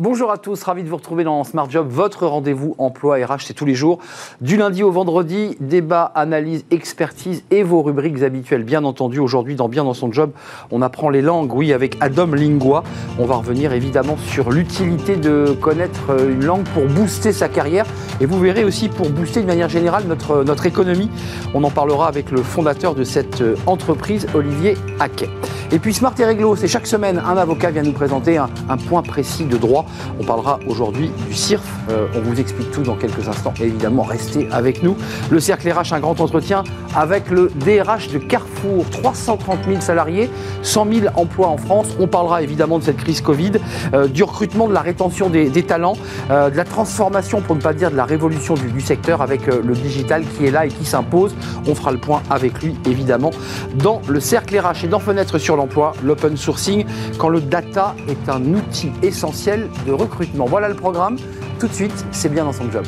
Bonjour à tous, ravi de vous retrouver dans Smart Job, votre rendez-vous emploi RH, c'est tous les jours, du lundi au vendredi, débat, analyse, expertise et vos rubriques habituelles. Bien entendu, aujourd'hui, dans Bien dans son job, on apprend les langues, oui, avec Adam Lingua. On va revenir évidemment sur l'utilité de connaître une langue pour booster sa carrière et vous verrez aussi pour booster de manière générale notre, notre économie. On en parlera avec le fondateur de cette entreprise, Olivier Haquet. Et puis Smart et Réglo, c'est chaque semaine un avocat vient nous présenter un point précis de droit. On parlera aujourd'hui du CIRF. Euh, on vous explique tout dans quelques instants. évidemment, restez avec nous. Le Cercle RH, un grand entretien avec le DRH de Carrefour. 330 000 salariés, 100 000 emplois en France. On parlera évidemment de cette crise Covid, euh, du recrutement, de la rétention des, talents, euh, de la transformation, pour ne pas dire de la révolution du, secteur avec le digital qui est là et qui s'impose. On fera le point avec lui, évidemment, dans le Cercle RH et dans Fenêtre sur l'emploi, l'open sourcing, quand le data est un outil essentiel de recrutement. Voilà le programme. Tout de suite, c'est bien dans son job.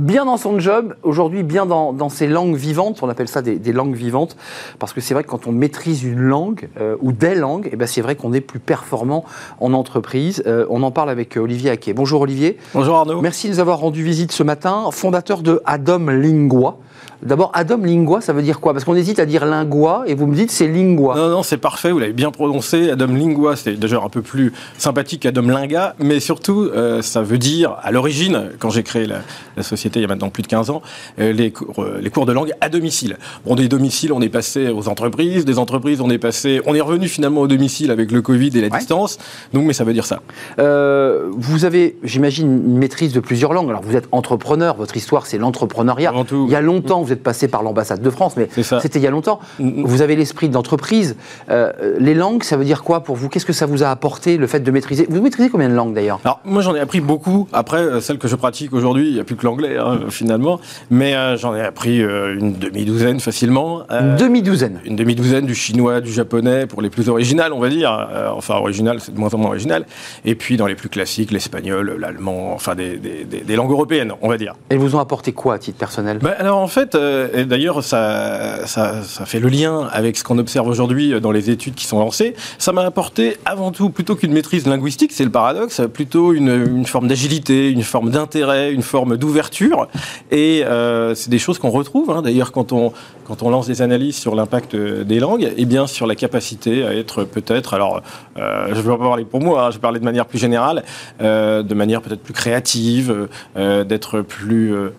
Bien dans son job, aujourd'hui bien dans, dans, ses langues vivantes, on appelle ça des, des langues vivantes, parce que c'est vrai que quand on maîtrise une langue euh, ou des langues, et eh ben c'est vrai qu'on est plus performant en entreprise. Euh, on en parle avec Olivier Haquet. Bonjour Olivier. Bonjour Arnaud. Merci de nous avoir rendu visite ce matin, fondateur de Adam Lingua. D'abord, Adam Lingua, ça veut dire quoi? Parce qu'on hésite à dire lingua et vous me dites c'est lingua. Non, non, c'est parfait, vous l'avez bien prononcé. Adam Lingua, c'est déjà un peu plus sympathique qu'Adam Linga, mais surtout, euh, ça veut dire, à l'origine, quand j'ai créé la, société il y a maintenant plus de 15 ans, euh, les, cours, euh, les cours de langue à domicile. Bon, des domiciles, on est passé aux entreprises, des entreprises, on est passé, on est revenu finalement au domicile avec le Covid et la distance, donc, mais ça veut dire ça. vous avez, j'imagine, une maîtrise de plusieurs langues. Alors, vous êtes entrepreneur, votre histoire, c'est l'entrepreneuriat. Il y a longtemps, vous êtes passé par l'ambassade de France, mais c'était il y a longtemps. Mm, mm. Vous avez l'esprit d'entreprise. Euh, les langues, ça veut dire quoi pour vous? Qu'est-ce que ça vous a apporté, le fait de maîtriser? Vous maîtrisez combien de langues d'ailleurs? Alors, moi j'en ai appris beaucoup. Après, euh, celle que je pratique aujourd'hui, il n'y a plus que l'anglais, hein, finalement. Mais euh, j'en ai appris une demi-douzaine facilement. une demi-douzaine Une demi-douzaine du chinois, du japonais, pour les plus originales, on va dire. enfin, original, c'est de moins en moins original. Et puis, dans les plus classiques, l'espagnol, l'allemand, enfin, des, des, langues européennes, on va dire. Elles vous ont apporté quoi à titre personnel? Ben, Alors, en fait, et d'ailleurs, ça, ça, ça, fait le lien avec ce qu'on observe aujourd'hui dans les études qui sont lancées. Ça m'a apporté avant tout, plutôt qu'une maîtrise linguistique, c'est le paradoxe, plutôt une, forme d'agilité, une forme d'intérêt, une forme d'ouverture. Et euh, c'est des choses qu'on retrouve, hein, d'ailleurs, quand on, quand on lance des analyses sur l'impact des langues, et eh bien sur la capacité à être peut-être, alors euh, je ne vais pas parler pour moi, hein, je vais parler de manière plus générale, euh, de manière peut-être plus créative, euh, d'être plus euh,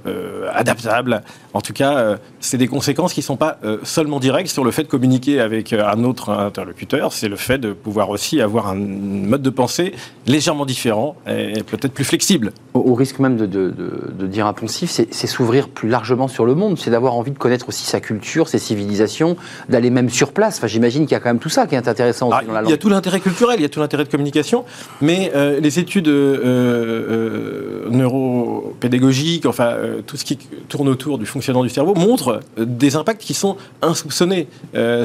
adaptable. En tout cas, euh, c'est des conséquences qui ne sont pas euh, seulement directes sur le fait de communiquer avec un autre interlocuteur, c'est le fait de pouvoir aussi avoir un mode de pensée légèrement différent et peut-être plus flexible. Au, risque même de, de, de, dire un poncif, c'est s'ouvrir plus largement sur le monde, c'est d'avoir envie de connaître aussi sa culture ces civilisations, d'aller même sur place. Enfin, j'imagine qu'il y a quand même tout ça qui est intéressant ah, dans la langue. Il y a tout l'intérêt culturel, il y a tout l'intérêt de communication, mais euh, les études euh, euh, neuropédagogiques, enfin tout ce qui tourne autour du fonctionnement du cerveau, montrent des impacts qui sont insoupçonnés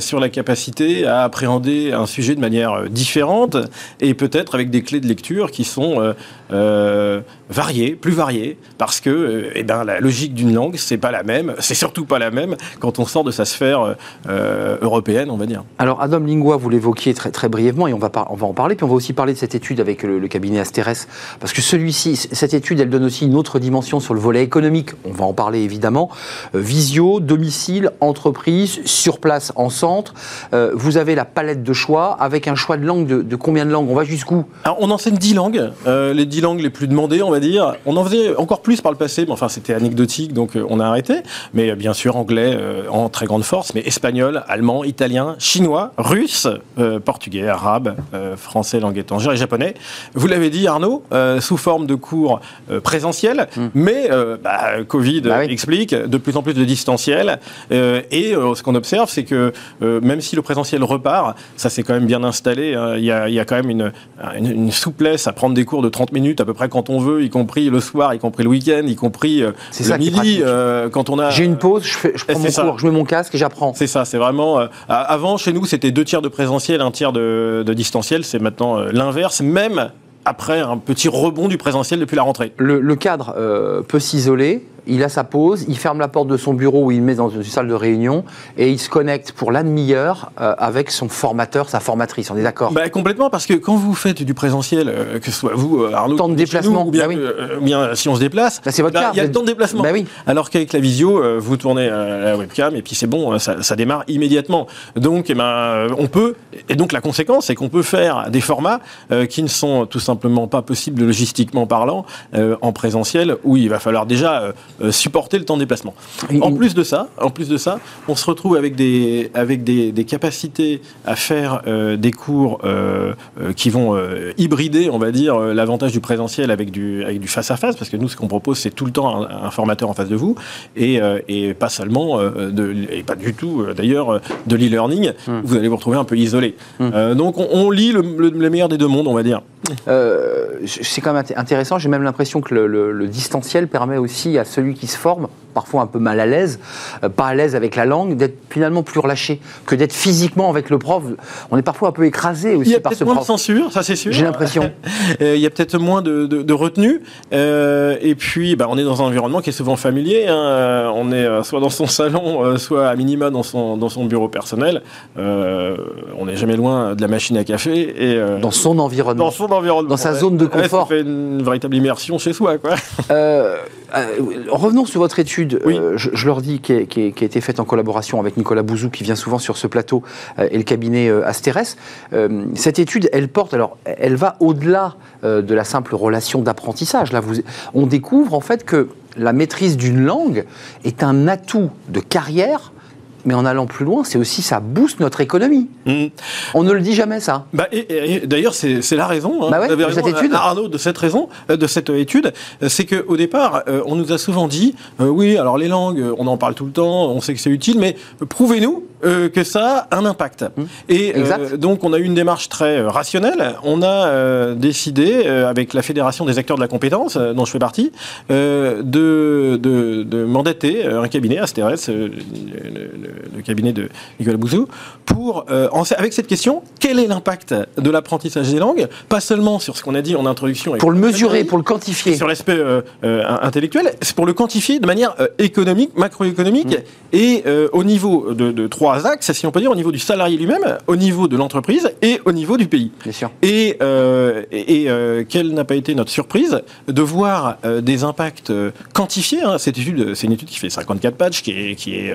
sur la capacité à appréhender un sujet de manière différente et peut-être avec des clés de lecture qui sont variées, plus variées, parce que eh ben, la logique d'une langue, c'est pas la même, c'est surtout pas la même quand on sort de sa sphère euh, euh, européenne, on va dire. Alors, Adam Lingua, vous l'évoquiez très, très brièvement, et on va, on va en parler, puis on va aussi parler de cette étude avec le, cabinet Asterès, parce que celui-ci, cette étude, elle donne aussi une autre dimension sur le volet économique, on va en parler évidemment. Euh, visio, domicile, entreprise, sur place, en centre, vous avez la palette de choix, avec un choix de langue, de, combien de langues On va jusqu'où On enseigne 10 langues, les 10 langues les plus demandées, on va dire. On en faisait encore plus par le passé, mais enfin c'était anecdotique, donc on a arrêté. Mais bien sûr, anglais, en très grande force, mais espagnol, allemand, italien, chinois, russe, euh, portugais, arabe, euh, français, langue étrangère et japonais. Vous l'avez dit, Arnaud, euh, sous forme de cours présentiels, hmm. mais bah, Covid bah explique de plus en plus de distanciel. et ce qu'on observe, c'est que même si le présentiel repart, ça s'est quand même bien installé. Hein. Il y, a, quand même une, une, souplesse à prendre des cours de 30 minutes à peu près quand on veut, y compris le soir, y compris le week-end, y compris le midi, quand on a. J'ai une pause, je, fais, je prends mon je mets mon casque et j'apprends. C'est ça, c'est vraiment. Euh, avant, chez nous, c'était deux tiers de présentiel, un tiers de, distanciel. C'est maintenant euh, l'inverse, même après un petit rebond du présentiel depuis la rentrée. Le, cadre euh, peut s'isoler, il a sa pause, il ferme la porte de son bureau ou il met dans une salle de réunion et il se connecte pour la demi-heure euh, avec son formateur, sa formatrice. On est d'accord? Bah, Complètement, parce que quand vous faites du présentiel, euh, que ce soit vous, Arnaud, temps de déplacement, ou bien, bien, si on se déplace, c'est votre bah, il y a le temps de déplacement. Bah oui. Alors qu'avec la visio, vous tournez la webcam et puis c'est bon, ça, ça, démarre immédiatement. Donc, eh ben, on peut, et donc la conséquence, c'est qu'on peut faire des formats qui ne sont tout simplement pas possibles logistiquement parlant euh, en présentiel où il va falloir déjà euh, euh, supporter le temps de déplacement. En plus de ça, en plus de ça, on se retrouve avec des avec des, capacités à faire des cours qui vont hybrider, on va dire, l'avantage du présentiel avec du avec du face à face parce que nous ce qu'on propose c'est tout le temps un, formateur en face de vous et, et pas seulement de et pas du tout d'ailleurs de l'e-learning. Hmm. Vous allez vous retrouver un peu isolé. Hmm. donc on, lit le, meilleur des deux mondes, on va dire. c'est quand même intéressant. J'ai même l'impression que le, distanciel permet aussi à celui qui se forme, parfois un peu mal à l'aise, euh, pas à l'aise avec la langue, d'être finalement plus relâché que d'être physiquement avec le prof. On est parfois un peu écrasé aussi par ce prof. Il y a peut-être moins de censure, ça c'est sûr. J'ai l'impression. Euh, il y a peut-être moins de, retenue. Euh, et puis, bah, on est dans un environnement qui est souvent familier. Hein. On est soit dans son salon, soit à minima dans son, dans son bureau personnel. on n'est jamais loin de la machine à café. Et, dans son environnement. Dans son environnement. Dans sa zone de confort une véritable immersion chez soi. Quoi. Euh, euh, revenons sur votre étude, euh, je, leur dis, qui, a été faite en collaboration avec Nicolas Bouzou, qui vient souvent sur ce plateau, et le cabinet Asterès. cette étude, elle porte, alors, elle va au-delà de la simple relation d'apprentissage. Là, vous, on découvre en fait que la maîtrise d'une langue est un atout de carrière mais en allant plus loin, c'est aussi ça booste notre économie. Mmh. On ne le dit jamais ça. Bah, et, d'ailleurs, c'est la raison. Hein, bah de cette étude. Arnaud, de cette raison, euh, de cette étude, euh, c'est qu'au départ, euh, on nous a souvent dit, oui, alors les langues, on en parle tout le temps, on sait que c'est utile, mais prouvez-nous que ça a un impact. Mmh. Et donc, on a eu une démarche très rationnelle. On a décidé, avec la Fédération des acteurs de la compétence, dont je fais partie, de, de, de, mandater un cabinet, Asterès, le cabinet de Nicolas Bouzou, pour, euh, avec cette question, quel est l'impact de l'apprentissage des langues? Pas seulement sur ce qu'on a dit en introduction. Pour le mesurer, pour le quantifier. Sur l'aspect euh, euh, intellectuel, c'est pour le quantifier de manière économique, macroéconomique, mm. et au niveau de, trois axes, si on peut dire, au niveau du salarié lui-même, au niveau de l'entreprise et au niveau du pays. Bien sûr. Et, et, quelle n'a pas été notre surprise de voir des impacts quantifiés. Hein. Cette étude, c'est une étude qui fait 54 pages, qui est, qui est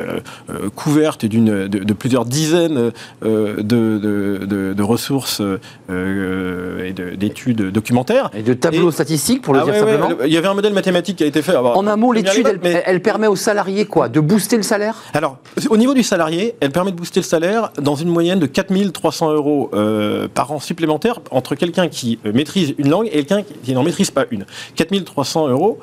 couverte d'une, de, plusieurs dizaines euh, de, de, ressources euh, et d'études documentaires. Et de tableaux statistiques, pour le ah dire simplement. il y avait un modèle mathématique qui a été fait. en un mot, l'étude, elle, permet aux salariés quoi De booster le salaire? Alors, au niveau du salarié, elle permet de booster le salaire dans une moyenne de 4300 euros euh, par an supplémentaire entre quelqu'un qui maîtrise une langue et quelqu'un qui n'en maîtrise pas une. 4300 euros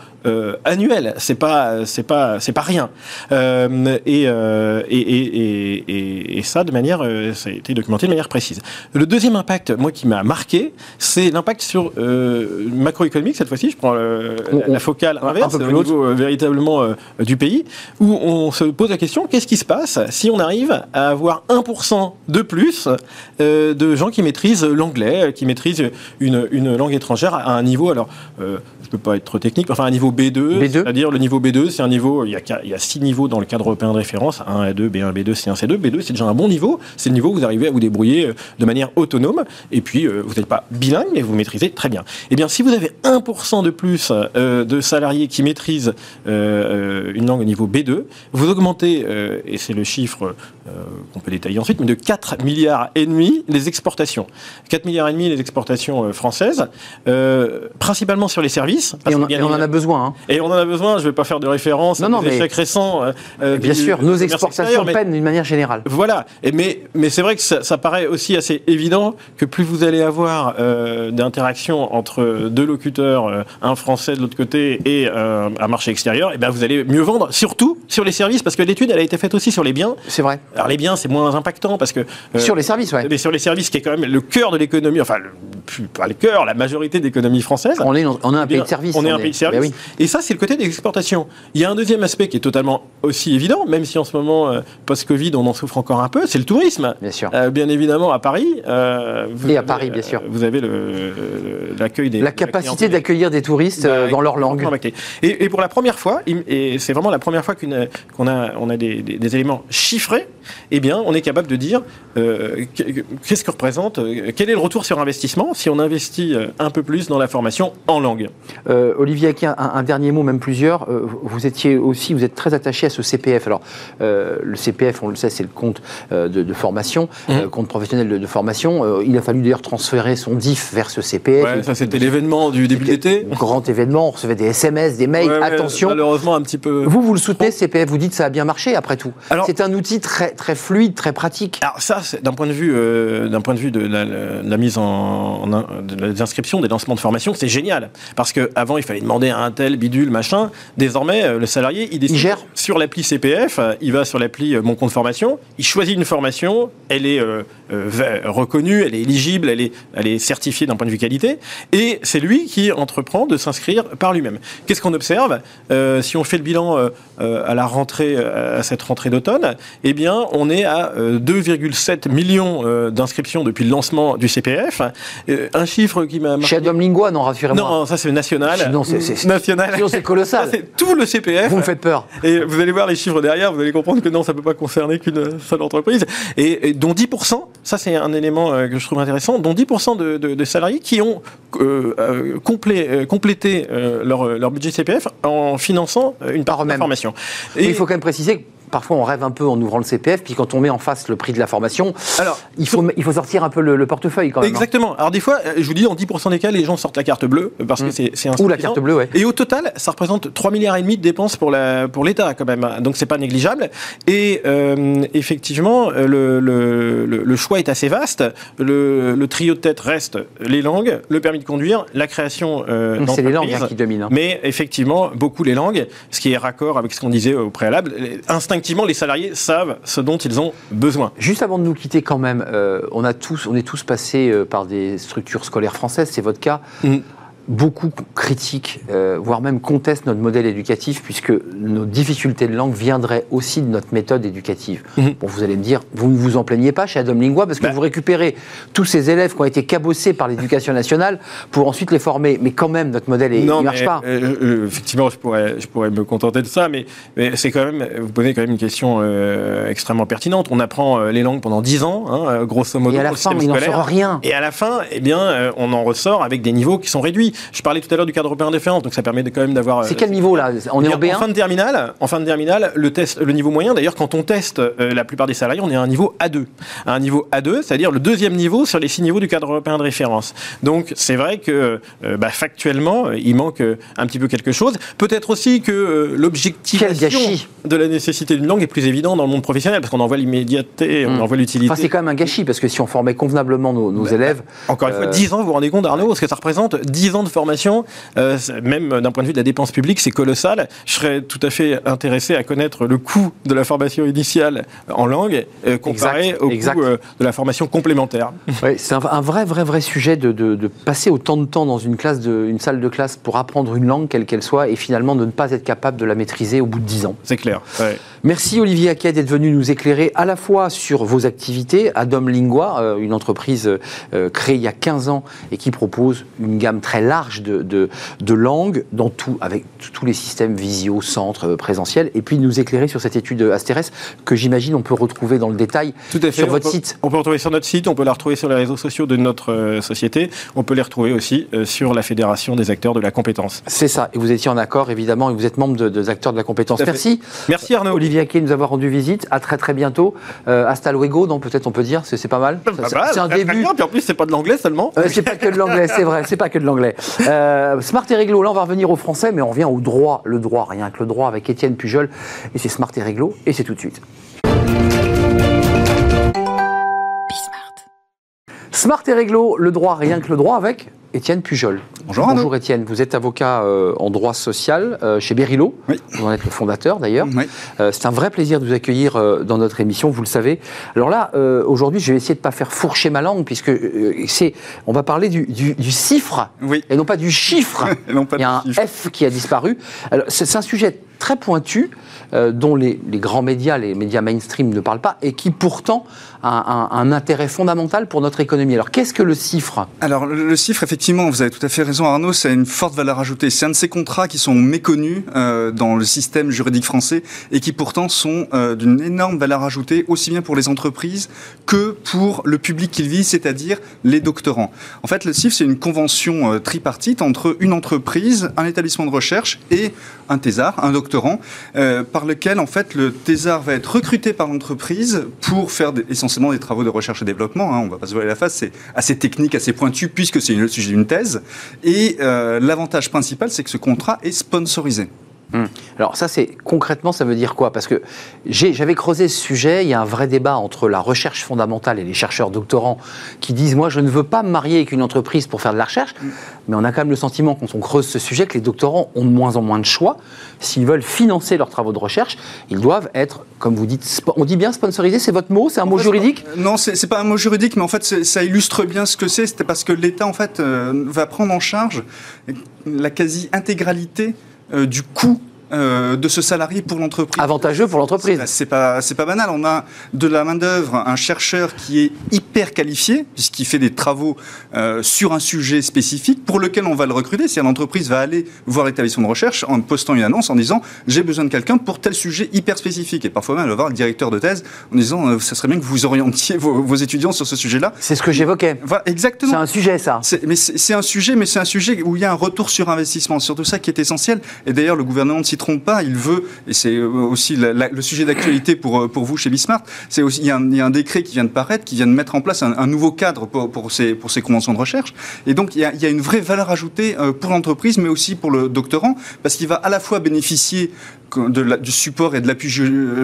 annuels, c'est pas, c'est pas, c'est pas rien. et, et, et, ça, de manière, euh, ça a été documenté de manière précise. Le deuxième impact, moi, qui m'a marqué, c'est l'impact sur euh, macroéconomique, cette fois-ci, je prends la, focale inverse, au niveau euh, véritablement du pays, où on se pose la question, qu'est-ce qui se passe si on arrive à avoir 1% de plus de gens qui maîtrisent l'anglais, qui maîtrisent une, une, langue étrangère à un niveau, alors, je ne peux pas être trop technique, enfin un niveau B2, c'est-à-dire le niveau B2, c'est un niveau, il y, a, il y a six niveaux dans le cadre européen de référence, 1 et 2, B1, B2, C1, C2. B2, c'est déjà un bon niveau. C'est le niveau où vous arrivez à vous débrouiller euh, de manière autonome. Et puis, euh, vous n'êtes pas bilingue, mais vous maîtrisez très bien. Eh bien, si vous avez 1% de plus euh, de salariés qui maîtrisent une langue au niveau B2, vous augmentez, et c'est le chiffre qu'on peut détailler ensuite, mais de 4 milliards et demi les exportations. 4 milliards et demi les exportations françaises, principalement sur les services. Et on, en a besoin. Hein. Et on en a besoin, je ne vais pas faire de référence non, à des échecs récents. bien sûr, nos exportations peinent d'une manière générale. Voilà, et mais, mais c'est vrai que ça, paraît aussi assez évident que plus vous allez avoir euh, d'interactions entre deux locuteurs, euh, un français de l'autre côté et euh, un marché extérieur, et eh ben vous allez mieux vendre, surtout sur les services, parce que l'étude elle a été faite aussi sur les biens. C'est vrai. Alors les biens c'est moins impactant parce que sur les services, ouais. Mais sur les services qui est quand même le cœur de l'économie, enfin pas le cœur, la majorité d'économie française. On est, on est un pays de service. On, est un pays de service. Et ça, c'est le côté des exportations. Il y a un deuxième aspect qui est totalement aussi évident, même si en ce moment, post-Covid, on en souffre encore un peu, c'est le tourisme. Bien sûr. bien évidemment, à Paris. et à Paris, bien sûr. Vous avez l'accueil des. La capacité d'accueillir des touristes bah, dans leur langue. Et, et, pour la première fois, et c'est vraiment la première fois qu'on a, on a des, des, éléments chiffrés, eh bien, on est capable de dire euh, qu'est-ce que représente, euh, quel est le retour sur investissement si on investit euh, un peu plus dans la formation en langue? Olivier Aki, un, dernier mot, même plusieurs. vous étiez aussi, vous êtes très attaché à ce CPF. Alors, le CPF, on le sait, c'est le compte de, formation, mmh. compte professionnel de, formation. il a fallu d'ailleurs transférer son DIF vers ce CPF. Ouais, ça c'était l'événement du début de l'été. Grand événement, on recevait des SMS, des mails. attention. malheureusement, un petit peu. Vous, vous le soutenez, CPF. Vous dites que ça a bien marché après tout. C'est un outil très, très fluide, très pratique. Alors ça, d'un point de vue, euh, d'un point de vue de la, mise en, des inscriptions, des lancements de formation, c'est génial. Parce qu'avant, il fallait demander à un tel bidule machin. Désormais, euh, le salarié, il décide gère. sur l'appli CPF, euh, il va sur l'appli Mon compte formation, il choisit une formation, elle est reconnue, elle est éligible, elle est, elle est certifiée d'un point de vue qualité, et c'est lui qui entreprend de s'inscrire par lui-même. Qu'est-ce qu'on observe? Si on fait le bilan à la rentrée, à cette rentrée d'automne, eh bien, on est à 2,7 millions euh, d'inscriptions depuis le lancement du CPF. Euh, un chiffre qui m'a Chez Adam Lingua, non, rassurez-moi. Non, ça c'est national. Sinon, c'est national. c'est colossal. c'est tout le CPF. Vous me faites peur. Et vous allez voir les chiffres derrière, vous allez comprendre que non, ça ne peut pas concerner qu'une seule entreprise. Et, dont 10%, ça c'est un élément euh, que je trouve intéressant, dont 10% de, salariés qui ont complété leur, leur, budget CPF en finançant une part de formation. Et il faut quand même préciser parfois on rêve un peu en ouvrant le CPF, puis quand on met en face le prix de la formation, Alors, il, faut, il faut sortir un peu le, portefeuille quand même. Hein. Exactement. Alors des fois, euh, je vous dis, en 10% des cas, les gens sortent la carte bleue, euh, parce que mm. c'est un Ou la carte bleue, ouais. Et au total, ça représente 3 milliards et demi de dépenses pour l'État pour quand même. Donc c'est pas négligeable. Et euh, effectivement, le, le, le, choix est assez vaste. Le, trio de tête reste les langues, le permis de conduire, la création euh, C'est les langues hein, qui dominent. Hein. Mais effectivement, beaucoup les langues, ce qui est raccord avec ce qu'on disait au préalable. Instinct effectivement, les salariés savent ce dont ils ont besoin. Juste avant de nous quitter, quand même, euh, on, a tous, on est tous passés euh, par des structures scolaires françaises, c'est votre cas. Mm beaucoup critiquent, euh, voire même contestent notre modèle éducatif, puisque nos difficultés de langue viendraient aussi de notre méthode éducative. Mhm. Bon, vous allez me dire, vous ne vous en plaignez pas chez Adam Lingua, parce que bah. vous récupérez tous ces élèves qui ont été cabossés par l'éducation nationale pour ensuite les former. Mais quand même, notre modèle, ne marche pas. Euh, euh, effectivement, je pourrais, je pourrais me contenter de ça, mais, mais c'est quand même, vous posez quand même une question extrêmement pertinente. On apprend les langues pendant 10 ans, hein, grosso modo. Et à la fin, il n'en sort rien. Et à la fin, eh bien, on en ressort avec des niveaux qui sont réduits. Je parlais tout à l'heure du cadre européen de référence, donc ça permet quand même d'avoir. C'est quel niveau là On est en B1 En fin de terminale, en fin de terminale, le test, le niveau moyen. D'ailleurs, quand on teste euh, la plupart des salariés, on est à un niveau A2, à un niveau A2, c'est-à-dire le deuxième niveau sur les six niveaux du cadre européen de référence. Donc c'est vrai que euh, bah, factuellement, il manque euh, un petit peu quelque chose. Peut-être aussi que l'objectivation de la nécessité d'une langue est plus évident dans le monde professionnel parce qu'on en voit l'immédiateté, on hmm. en voit l'utilité. Enfin, c'est quand même un gâchis parce que si on formait convenablement nos, bah, élèves. Encore une fois, 10 ans, vous vous rendez compte, Arnaud, ce que ça représente 10 ans de formation euh, même d'un point de vue de la dépense publique, c'est colossal. Je serais tout à fait intéressé à connaître le coût de la formation initiale en langue euh, comparé au coût euh, de la formation complémentaire. c'est un, vrai, vrai, vrai sujet de, passer autant de temps dans une, classe de, une salle de classe pour apprendre une langue, quelle qu'elle soit, et finalement de ne pas être capable de la maîtriser au bout de 10 ans. C'est clair. Merci Olivier Aquet d'être venu nous éclairer à la fois sur vos activités, Adom Lingua, une entreprise créée il y a 15 ans et qui propose une gamme très large de, de, langue dans tout, avec tous les systèmes visio, centre, euh, présentiel, et puis nous éclairer sur cette étude Asterès que j'imagine on peut retrouver dans le détail sur votre site. On peut retrouver sur notre site, on peut la retrouver sur les réseaux sociaux de notre euh, société, on peut les retrouver aussi euh, sur la Fédération des acteurs de la compétence. C'est ça, et vous étiez en accord évidemment, et vous êtes membre des acteurs de la compétence. Merci. Merci Arnaud. Olivier Aquet nous avoir rendu visite, à très très bientôt. hasta luego, donc peut-être on peut dire, c'est pas mal. C'est un début. Bien, puis en plus c'est pas de l'anglais seulement. c'est pas que de l'anglais, c'est vrai, c'est pas que de l'anglais. Smart et Réglo, là on va revenir au français, mais on revient au droit, le droit, rien que le droit avec Étienne Pujol. Et c'est Smart et Réglo, et c'est tout de suite. Smart et Réglo, le droit, rien que le droit avec Étienne Pujol. Bonjour. Bonjour Étienne, vous êtes avocat euh, en droit social euh, chez Berilo. Oui. Vous en êtes le fondateur d'ailleurs. Oui. Euh, c'est un vrai plaisir de vous accueillir dans notre émission, vous le savez. Alors là, aujourd'hui, je vais essayer de ne pas faire fourcher ma langue, puisque c'est, on va parler du, du, du cifre Oui. et non pas du chiffre. Et non pas Il y a un chiffre. F qui a disparu. Alors, c'est, un sujet très pointu dont les, les grands médias, les médias mainstream ne parlent pas et qui pourtant a un, un intérêt fondamental pour notre économie. Alors qu'est-ce que le chiffre? Alors le, chiffre, effectivement, vous avez tout à fait raison Arnaud, c'est une forte valeur ajoutée. C'est un de ces contrats qui sont méconnus euh, dans le système juridique français et qui pourtant sont euh, d'une énorme valeur ajoutée, aussi bien pour les entreprises que pour le public qu'ils visent, c'est-à-dire les doctorants. En fait, le CIF, c'est une convention euh, tripartite entre une entreprise, un établissement de recherche et un thésard, un doctorant, par lequel en fait le thésard va être recruté par l'entreprise pour faire essentiellement des travaux de recherche et développement. Hein, on va pas se voiler la face, c'est assez technique, assez pointu puisque c'est le sujet d'une thèse. Et euh, l'avantage principal, c'est que ce contrat est sponsorisé. Alors ça, c'est concrètement, ça veut dire quoi? Parce que j'avais creusé ce sujet. Il y a un vrai débat entre la recherche fondamentale et les chercheurs doctorants qui disent moi, je ne veux pas me marier avec une entreprise pour faire de la recherche. Mais on a quand même le sentiment, quand on creuse ce sujet, que les doctorants ont de moins en moins de choix. S'ils veulent financer leurs travaux de recherche, ils doivent être, comme vous dites, on dit bien sponsorisé. C'est votre mot C'est un mot fait, juridique? euh, Non, c'est c'est pas un mot juridique, mais en fait, c'est- ça illustre bien ce que c'est. C'était parce que l'État, en fait, euh, va prendre en charge la quasi-intégralité euh, du coût euh, de ce salarié pour l'entreprise. Avantageux pour l'entreprise. C'est pas, c'est pas banal. On a de la main-d'œuvre, un chercheur qui est hyper qualifié, puisqu'il fait des travaux euh, sur un sujet spécifique pour lequel on va le recruter. Si l'entreprise va aller voir l'établissement de recherche en postant une annonce en disant j'ai besoin de quelqu'un pour tel sujet hyper spécifique. Et parfois même, elle va voir le directeur de thèse en disant euh, ça serait bien que vous orientiez vos, vos étudiants sur ce sujet-là. C'est ce que j'évoquais. Voilà, C'est exactement. un sujet, ça. C'est- mais c'est c'est un sujet, mais c'est un sujet où il y a un retour sur investissement. C'est Surtout ça qui est essentiel. Et d'ailleurs, le gouvernement ne s'y trompe pas. Il veut, et c'est euh, aussi le sujet d'actualité pour, euh, vous chez Bismart, il y, a un, décret qui vient de paraître, qui vient de mettre en place un, nouveau cadre pour, ces, conventions de recherche. Et donc, il y a, il y a une vraie valeur ajoutée euh, pour l'entreprise, mais aussi pour le doctorant, parce qu'il va à la fois bénéficier de la- du support et de l'appui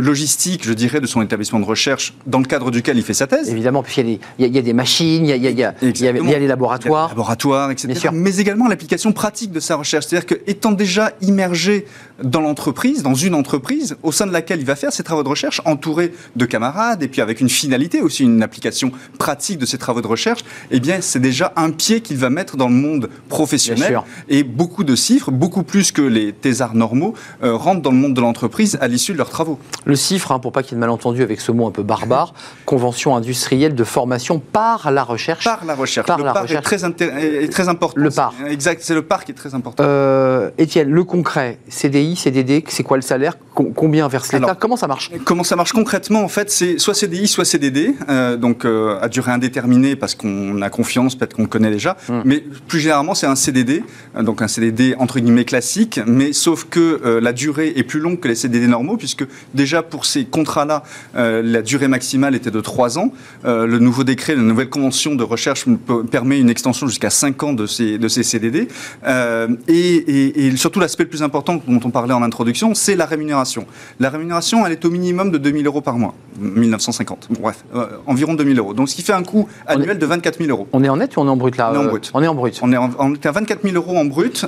logistique, je dirais, de son établissement de recherche dans le cadre duquel il fait sa thèse. Évidemment, puisqu'il y, y a- il y a des machines, il y a, y a- il a- les laboratoires. des laboratoires, etc. Mais également l'application pratique de sa recherche. C'est-à-dire qu'étant déjà immergé dans l'entreprise, dans une entreprise, au sein de laquelle il va faire ses travaux de recherche, entouré de camarades, et puis avec une finalité aussi, une application pratique de ses travaux de recherche, eh bien, c'est déjà un pied qu'il va mettre dans le monde Bien professionnel. sûr. Et beaucoup de chiffres, beaucoup plus que les thésards normaux, euh, rentrent dans le monde de l'entreprise à l'issue de leurs travaux. Le CIFRE, hein, pour pas qu'il y ait de malentendu avec ce mot un peu barbare, Convention industrielle de formation par la recherche. Par la recherche. Par le la par recherche. est très, est très important. Le par. Exact, c'est le par qui est très important. Euh, Étienne, le concret, CDI, CDD, c'est quoi le salaire? Com- Combien verse l'État? Comment ça marche? Comment ça marche concrètement En fait, c'est soit CDI, soit CDD, euh, donc euh, à durée indéterminée parce qu'on a confiance, peut-être qu'on le connaît déjà. Hmm. Mais plus généralement, c'est un CDD, donc un CDD entre guillemets classique, mais sauf que la durée est plus longue que les CDD normaux, puisque déjà pour ces contrats-là, euh, la durée maximale était de 3 ans. Euh, le nouveau décret, la nouvelle convention de recherche permet une extension jusqu'à 5 ans de ces, de ces CDD. Euh, et, et- et surtout, l'aspect le plus important dont on parlait en introduction, c'est la rémunération. La rémunération, elle est au minimum de 2000 euros par mois, 1950. Bon, bref, environ 2000 euros. Donc, ce qui fait un coût annuel de 24 000 euros. On est en net ou on est en brut là On est en brut. On est en brut. On est, en- on est à 24 000 euros en brut,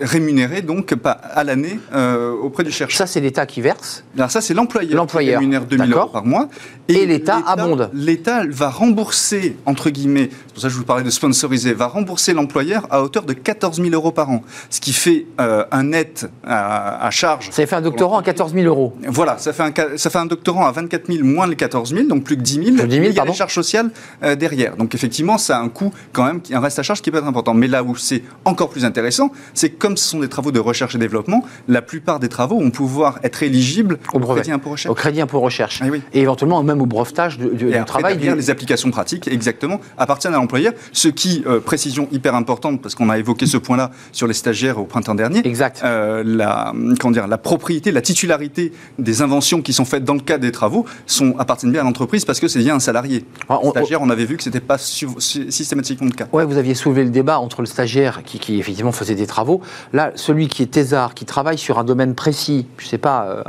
rémunérés donc à l'année euh, auprès du chercheur. Ça, c'est l'État qui verse. Alors ça, c'est l'employeur, L'employeur, qui rémunère 2000 d'accord. euros par mois. Et l'État abonde. L'État va rembourser, entre guillemets, c'est pour ça que je vous parlais de sponsoriser, va rembourser l'employeur à hauteur de 14 000 euros par an. Ce qui fait euh, un net à, à charge. Ça fait un doctorant à 14 000 euros. Voilà, ça fait, un, ça fait un doctorant à 24 000 moins les 14 000, donc plus que 10 000. Plus que 10 000, mais il y a les charges sociales euh, derrière. Donc effectivement, ça a un coût quand même, un reste à charge qui peut être important. Mais là où c'est encore plus intéressant, c'est que comme ce sont des travaux de recherche et développement, la plupart des travaux vont pouvoir être éligibles Au brevet. crédit impôt recherche. Au crédit impôt recherche. Ah oui. Et éventuellement même au brevetage du, du- Et du travail. du- les applications pratiques, exactement, appartiennent à l'employeur. Ce qui, euh, précision hyper importante, parce qu'on a évoqué ce point-là sur les stagiaires au printemps dernier, Exact. euh, la, comment dire, la propriété, la titularité des inventions qui sont faites dans le cadre des travaux sont, appartiennent bien à l'entreprise parce que c'est bien un salarié. Ah, on- Stagiaire, on avait vu que c'était pas su- systématiquement le cas. Ouais, vous aviez soulevé le débat entre le stagiaire qui, qui, effectivement faisait des travaux. Là, celui qui est thésard, qui travaille sur un domaine précis, je sais pas, euh,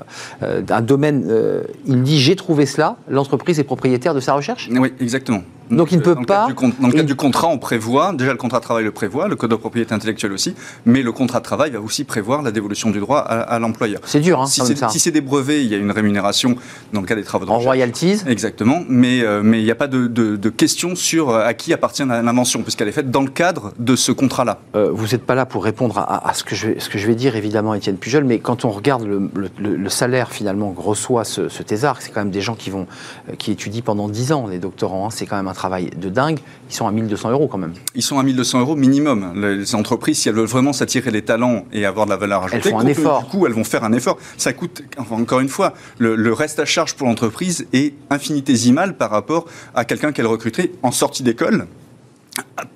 euh, un domaine, euh, il dit j'ai trouvé cela, l'entreprise est propriétaire de sa recherche? Oui, exactement. Donc il ne peut pas. dans le cadre du contrat, on prévoit, déjà le contrat de travail le prévoit, le code de propriété intellectuelle aussi, mais le contrat de travail va aussi prévoir la dévolution du droit à, l'employeur. C'est dur, hein, si c'est des brevets, il y a une rémunération dans le cas des travaux de En royalties Exactement, mais, euh, mais il n'y a pas de, de, question sur euh, à qui appartient l'invention, puisqu'elle est faite dans le cadre de ce contrat-là. Euh, vous n'êtes pas là pour répondre à, ce, que je vais, ce que je vais dire, évidemment, Étienne Pujol, mais quand on regarde le, le, salaire finalement que reçoit ce, ce thésard, c'est quand même des gens qui, vont, qui étudient pendant 10 ans, les doctorants, hein, c'est quand même un travail de dingue, ils sont à 1200 euros quand même. Ils sont à 1200 euros minimum. Les entreprises, si elles veulent vraiment s'attirer les talents et avoir de la valeur ajoutée, elles font un effort. du coup, elles vont faire un effort. Ça coûte, encore une fois, le, reste à charge pour l'entreprise est infinitésimal par rapport à quelqu'un qu'elle recruterait en sortie d'école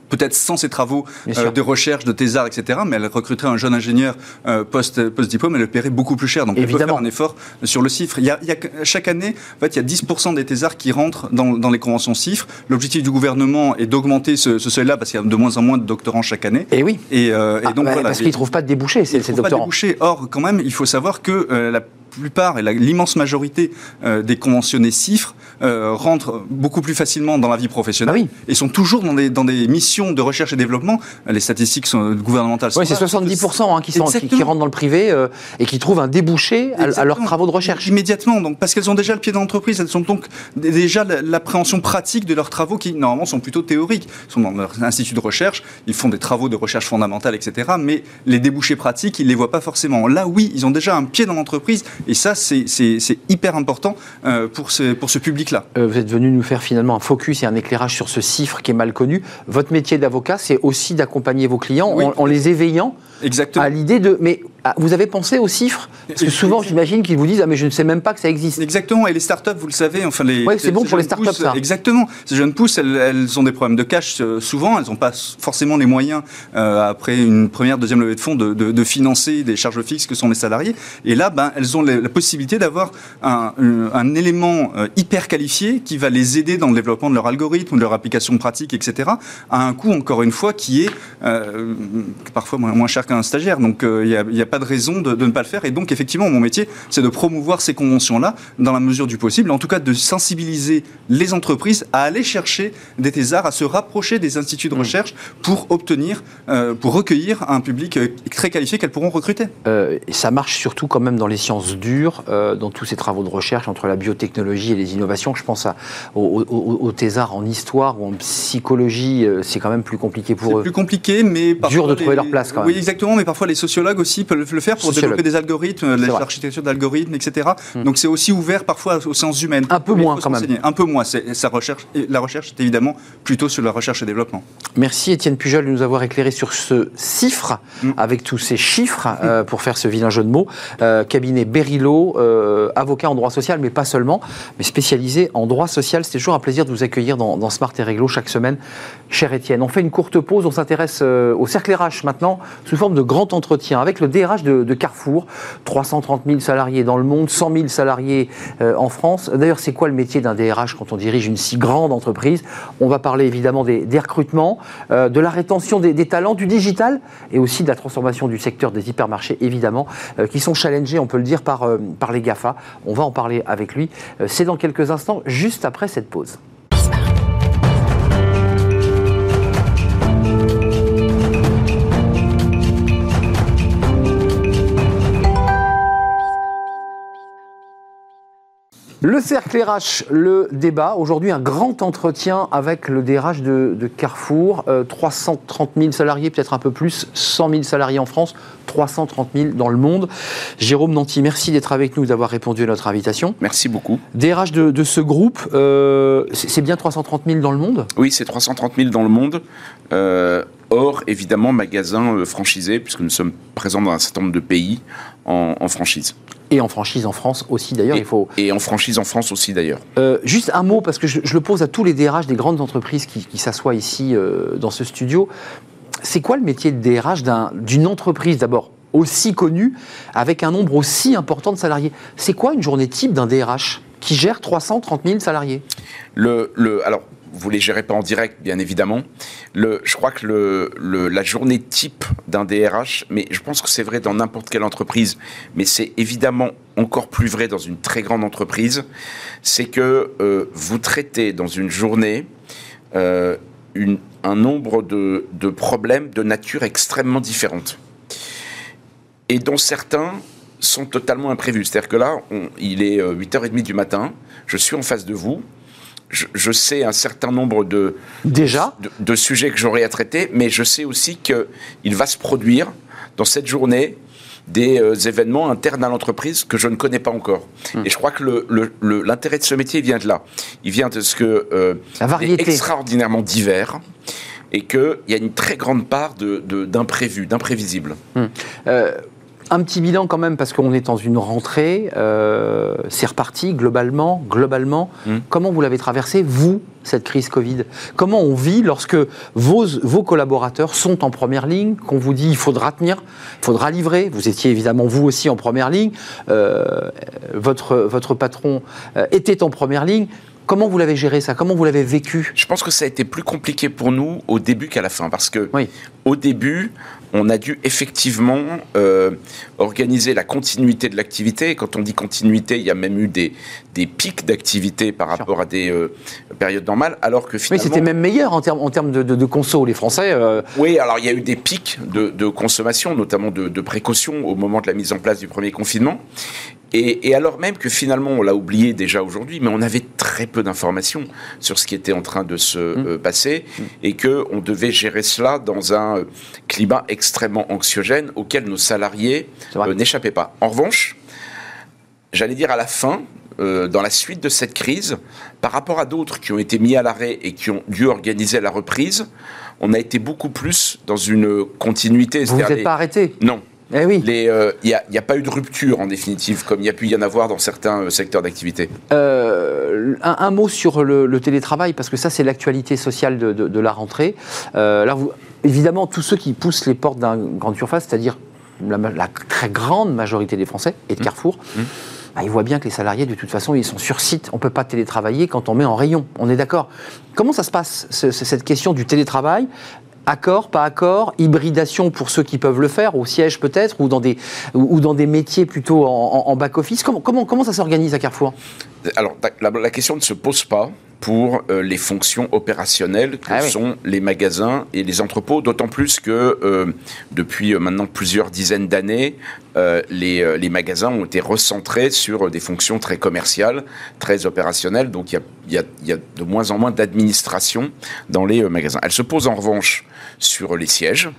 peut-être sans ses travaux euh, de recherche, de thésard, etc., mais elle recruterait un jeune ingénieur euh, post-diplôme, elle le paierait beaucoup plus cher. Donc Évidemment. elle peut faire un effort sur le CIFRE. Il y a, chaque année, en fait, il y a 10% des thésards qui rentrent dans, les conventions CIFRE. L'objectif du gouvernement est d'augmenter ce, seuil-là parce qu'il y a de moins en moins de doctorants chaque année. Et oui. Et, euh, ah, donc, bah, parce qu'ils ne trouvent pas de débouchés, ces, doctorants. Pas de débouchés. Or, quand même, il faut savoir que la plupart et l'immense majorité des conventionnés CIFRE rentrent beaucoup plus facilement dans la vie professionnelle ah et sont toujours dans des, dans des missions de recherche et développement, les statistiques sont gouvernementales Oui, c'est 70% hein, qui, sont, qui, rentrent dans le privé euh, et qui trouvent un débouché à, leurs travaux de recherche. Immédiatement, donc, parce qu'elles ont déjà le pied dans l'entreprise, elles ont donc déjà l'appréhension pratique de leurs travaux qui, normalement, sont plutôt théoriques. Ils sont dans leur institut de recherche, ils font des travaux de recherche fondamentale, etc. Mais les débouchés pratiques, ils ne les voient pas forcément. Là, oui, ils ont déjà un pied dans l'entreprise et ça, c'est hyper important euh, pour ce, pour ce public-là. Euh, vous êtes venu nous faire finalement un focus et un éclairage sur ce chiffre qui est mal connu. Votre métier d'avocat, c'est aussi d'accompagner vos clients en, les éveillant à l'idée de. Mais vous avez pensé aux chiffres? Parce que souvent, j'imagine qu'ils vous disent Ah, mais je ne sais même pas que ça existe. Exactement. Et les startups, vous le savez, enfin les. Oui, c'est bon pour les startups, ça. Exactement. Ces jeunes pousses, elles, ont des problèmes de cash euh, souvent. Elles n'ont pas forcément les moyens, euh, après une première, deuxième levée de fonds, de, financer des charges fixes que sont les salariés. Et là, ben, elles ont la possibilité d'avoir un, un, élément euh, hyper qualifié qui va les aider dans le développement de leur algorithme, de leur application pratique, etc. À un coût, encore une fois, qui est parfois moins, cher qu'un stagiaire. Donc, il n'y a, a, pas de raison de, de ne pas le faire. Et donc, effectivement, mon métier, c'est de promouvoir ces conventions-là dans la mesure du possible, en tout cas de sensibiliser les entreprises à aller chercher des thésards, à se rapprocher des instituts de recherche pour obtenir, euh, pour recueillir un public euh, très qualifié qu'elles pourront recruter. Euh, ça marche surtout quand même dans les sciences dures, dans tous ces travaux de recherche entre la biotechnologie et les innovations. Je pense à, aux, thésards en histoire ou en psychologie, c'est quand même plus compliqué pour eux. C'est plus compliqué, mais parfois dur de trouver leur place. Quand même. Oui, exactement, mais parfois les sociologues aussi peuvent le faire pour développer des algorithmes, l'architecture d'algorithmes, etc. Hmm. Donc c'est aussi ouvert parfois aux sciences humaines. Un peu moins quand même. Un peu moins. Sa recherche, la recherche est évidemment plutôt sur la recherche et développement. Merci Étienne Pujol de nous avoir éclairé sur ce chiffre, hmm. avec tous ces chiffres, euh, pour faire ce vilain jeu de mots. Euh, cabinet Berilo, euh, avocat en droit social, mais pas seulement, mais spécialisé en droit social. C'est toujours un plaisir de vous accueillir dans, Smart et Réglo chaque semaine. Cher Étienne, on fait une courte pause, on s'intéresse au cercle RH maintenant, sous forme de grand entretien, avec le DRH de, de Carrefour. 330 000 salariés dans le monde, 100 000 salariés euh, en France. D'ailleurs, c'est quoi le métier d'un DRH quand on dirige une si grande entreprise? On va parler évidemment des, recrutements, euh, de la rétention des, talents, du digital et aussi de la transformation du secteur des hypermarchés, évidemment, euh, qui sont challengés, on peut le dire, par les GAFA. On va en parler avec lui. c'est dans quelques instants, juste après cette pause. Le cercle RH, le débat. Aujourd'hui, un grand entretien avec le DRH de, Carrefour. 330 euh, 000 salariés, peut-être un peu plus, 100 000 salariés en France, 330 000 dans le monde. Jérôme Nanty, merci d'être avec nous, d'avoir répondu à notre invitation. Merci beaucoup. DRH de, ce groupe, euh, c'est bien 330 000 dans le monde? Oui, c'est 330 000 dans le monde. Euh, Or, évidemment, magasin euh, franchisé, puisque nous sommes présents dans un certain nombre de pays en, franchise. Et en franchise en France aussi, d'ailleurs. il faut... et en franchise en France aussi, d'ailleurs. Euh, juste un mot, parce que je, le pose à tous les DRH des grandes entreprises qui, s'assoient ici euh, dans ce studio. C'est quoi le métier de DRH d'une entreprise, d'abord aussi connue, avec un nombre aussi important de salariés? C'est quoi une journée type d'un DRH qui gère 330 000 salariés? Le, le, Alors, vous les gérez pas en direct, bien évidemment. Je crois que la journée type d'un DRH, mais je pense que c'est vrai dans n'importe quelle entreprise, mais c'est évidemment encore plus vrai dans une très grande entreprise, c'est que euh, vous traitez dans une journée euh, un nombre de, problèmes de nature extrêmement différente. Et dont certains sont totalement imprévus. C'est-à-dire que là, il est euh, 8h30 du matin, je suis en face de vous, je, je sais un certain nombre de, Déjà de, de sujets que j'aurai à traiter, mais je sais aussi qu'il va se produire dans cette journée des euh, événements internes à l'entreprise que je ne connais pas encore. Et je crois que le- le- le- l'intérêt de ce métier vient de là. Il vient de ce que euh, La est variété. extraordinairement divers et qu'il y a une très grande part de- de- d'imprévu, d'imprévisible. Euh, un petit bilan quand même, parce qu'on est dans une rentrée, euh, c'est reparti globalement, globalement. Mm. Comment vous l'avez traversé, vous, cette crise Covid? Comment on vit lorsque vos, vos collaborateurs sont en première ligne, qu'on vous dit il faudra tenir, il faudra livrer? Vous étiez évidemment vous aussi en première ligne, euh, votre, votre patron euh, était en première ligne. Comment vous l'avez géré ça? Comment vous l'avez vécu? Je pense que ça a été plus compliqué pour nous au début qu'à la fin, parce que Oui. au début, on a dû effectivement euh, organiser la continuité de l'activité. Et quand on dit continuité, il y a même eu des, des pics d'activité par rapport à des euh, périodes normales, alors que Oui, finalement... c'était même meilleur en termes en termes de, de, de conso. Les Français, euh, Oui, alors il y a eu des pics de, de consommation, notamment de, de précaution au moment de la mise en place du premier confinement. Et, et alors même que finalement, on l'a oublié déjà aujourd'hui, mais on avait très peu d'informations sur ce qui était en train de se Mmh. euh, passer et que on devait gérer cela dans un euh, climat extrêmement anxiogène auquel nos salariés euh, n'échappaient pas. En revanche, j'allais dire à la fin, euh, dans la suite de cette crise, par rapport à d'autres qui ont été mis à l'arrêt et qui ont dû organiser la reprise, on a été beaucoup plus dans une continuité. vous vous C'est-à-dire êtes les- pas arrêté? Non. Eh oui. Il n'y a, y a pas eu de rupture, en définitive, comme il y a pu y en avoir dans certains euh, secteurs d'activité. Euh, un, un mot sur le, le télétravail, parce que ça, c'est l'actualité sociale de, de- de la rentrée. Euh, là, vous, évidemment, tous ceux qui poussent les portes d'une grande surface, c'est-à-dire la, très grande majorité des Français et de Carrefour, bah, ils voient bien que les salariés, de toute façon, ils sont sur site. On ne peut pas télétravailler quand on met en rayon. On est d'accord. Comment ça se passe, ce- ce- cette question du télétravail? Accord, pas accord, hybridation pour ceux qui peuvent le faire, au siège peut-être, ou dans des, ou, métiers plutôt en, back-office. Comment, ça s'organise à Carrefour? Alors, la question ne se pose pas pour euh, les fonctions opérationnelles que Ah oui. sont les magasins et les entrepôts, d'autant plus que euh, depuis euh, maintenant plusieurs dizaines d'années, les, les magasins ont été recentrés sur des fonctions très commerciales, très opérationnelles, donc il y y a- il y a de moins en moins d'administration dans les magasins. Elle se pose en revanche sur les sièges.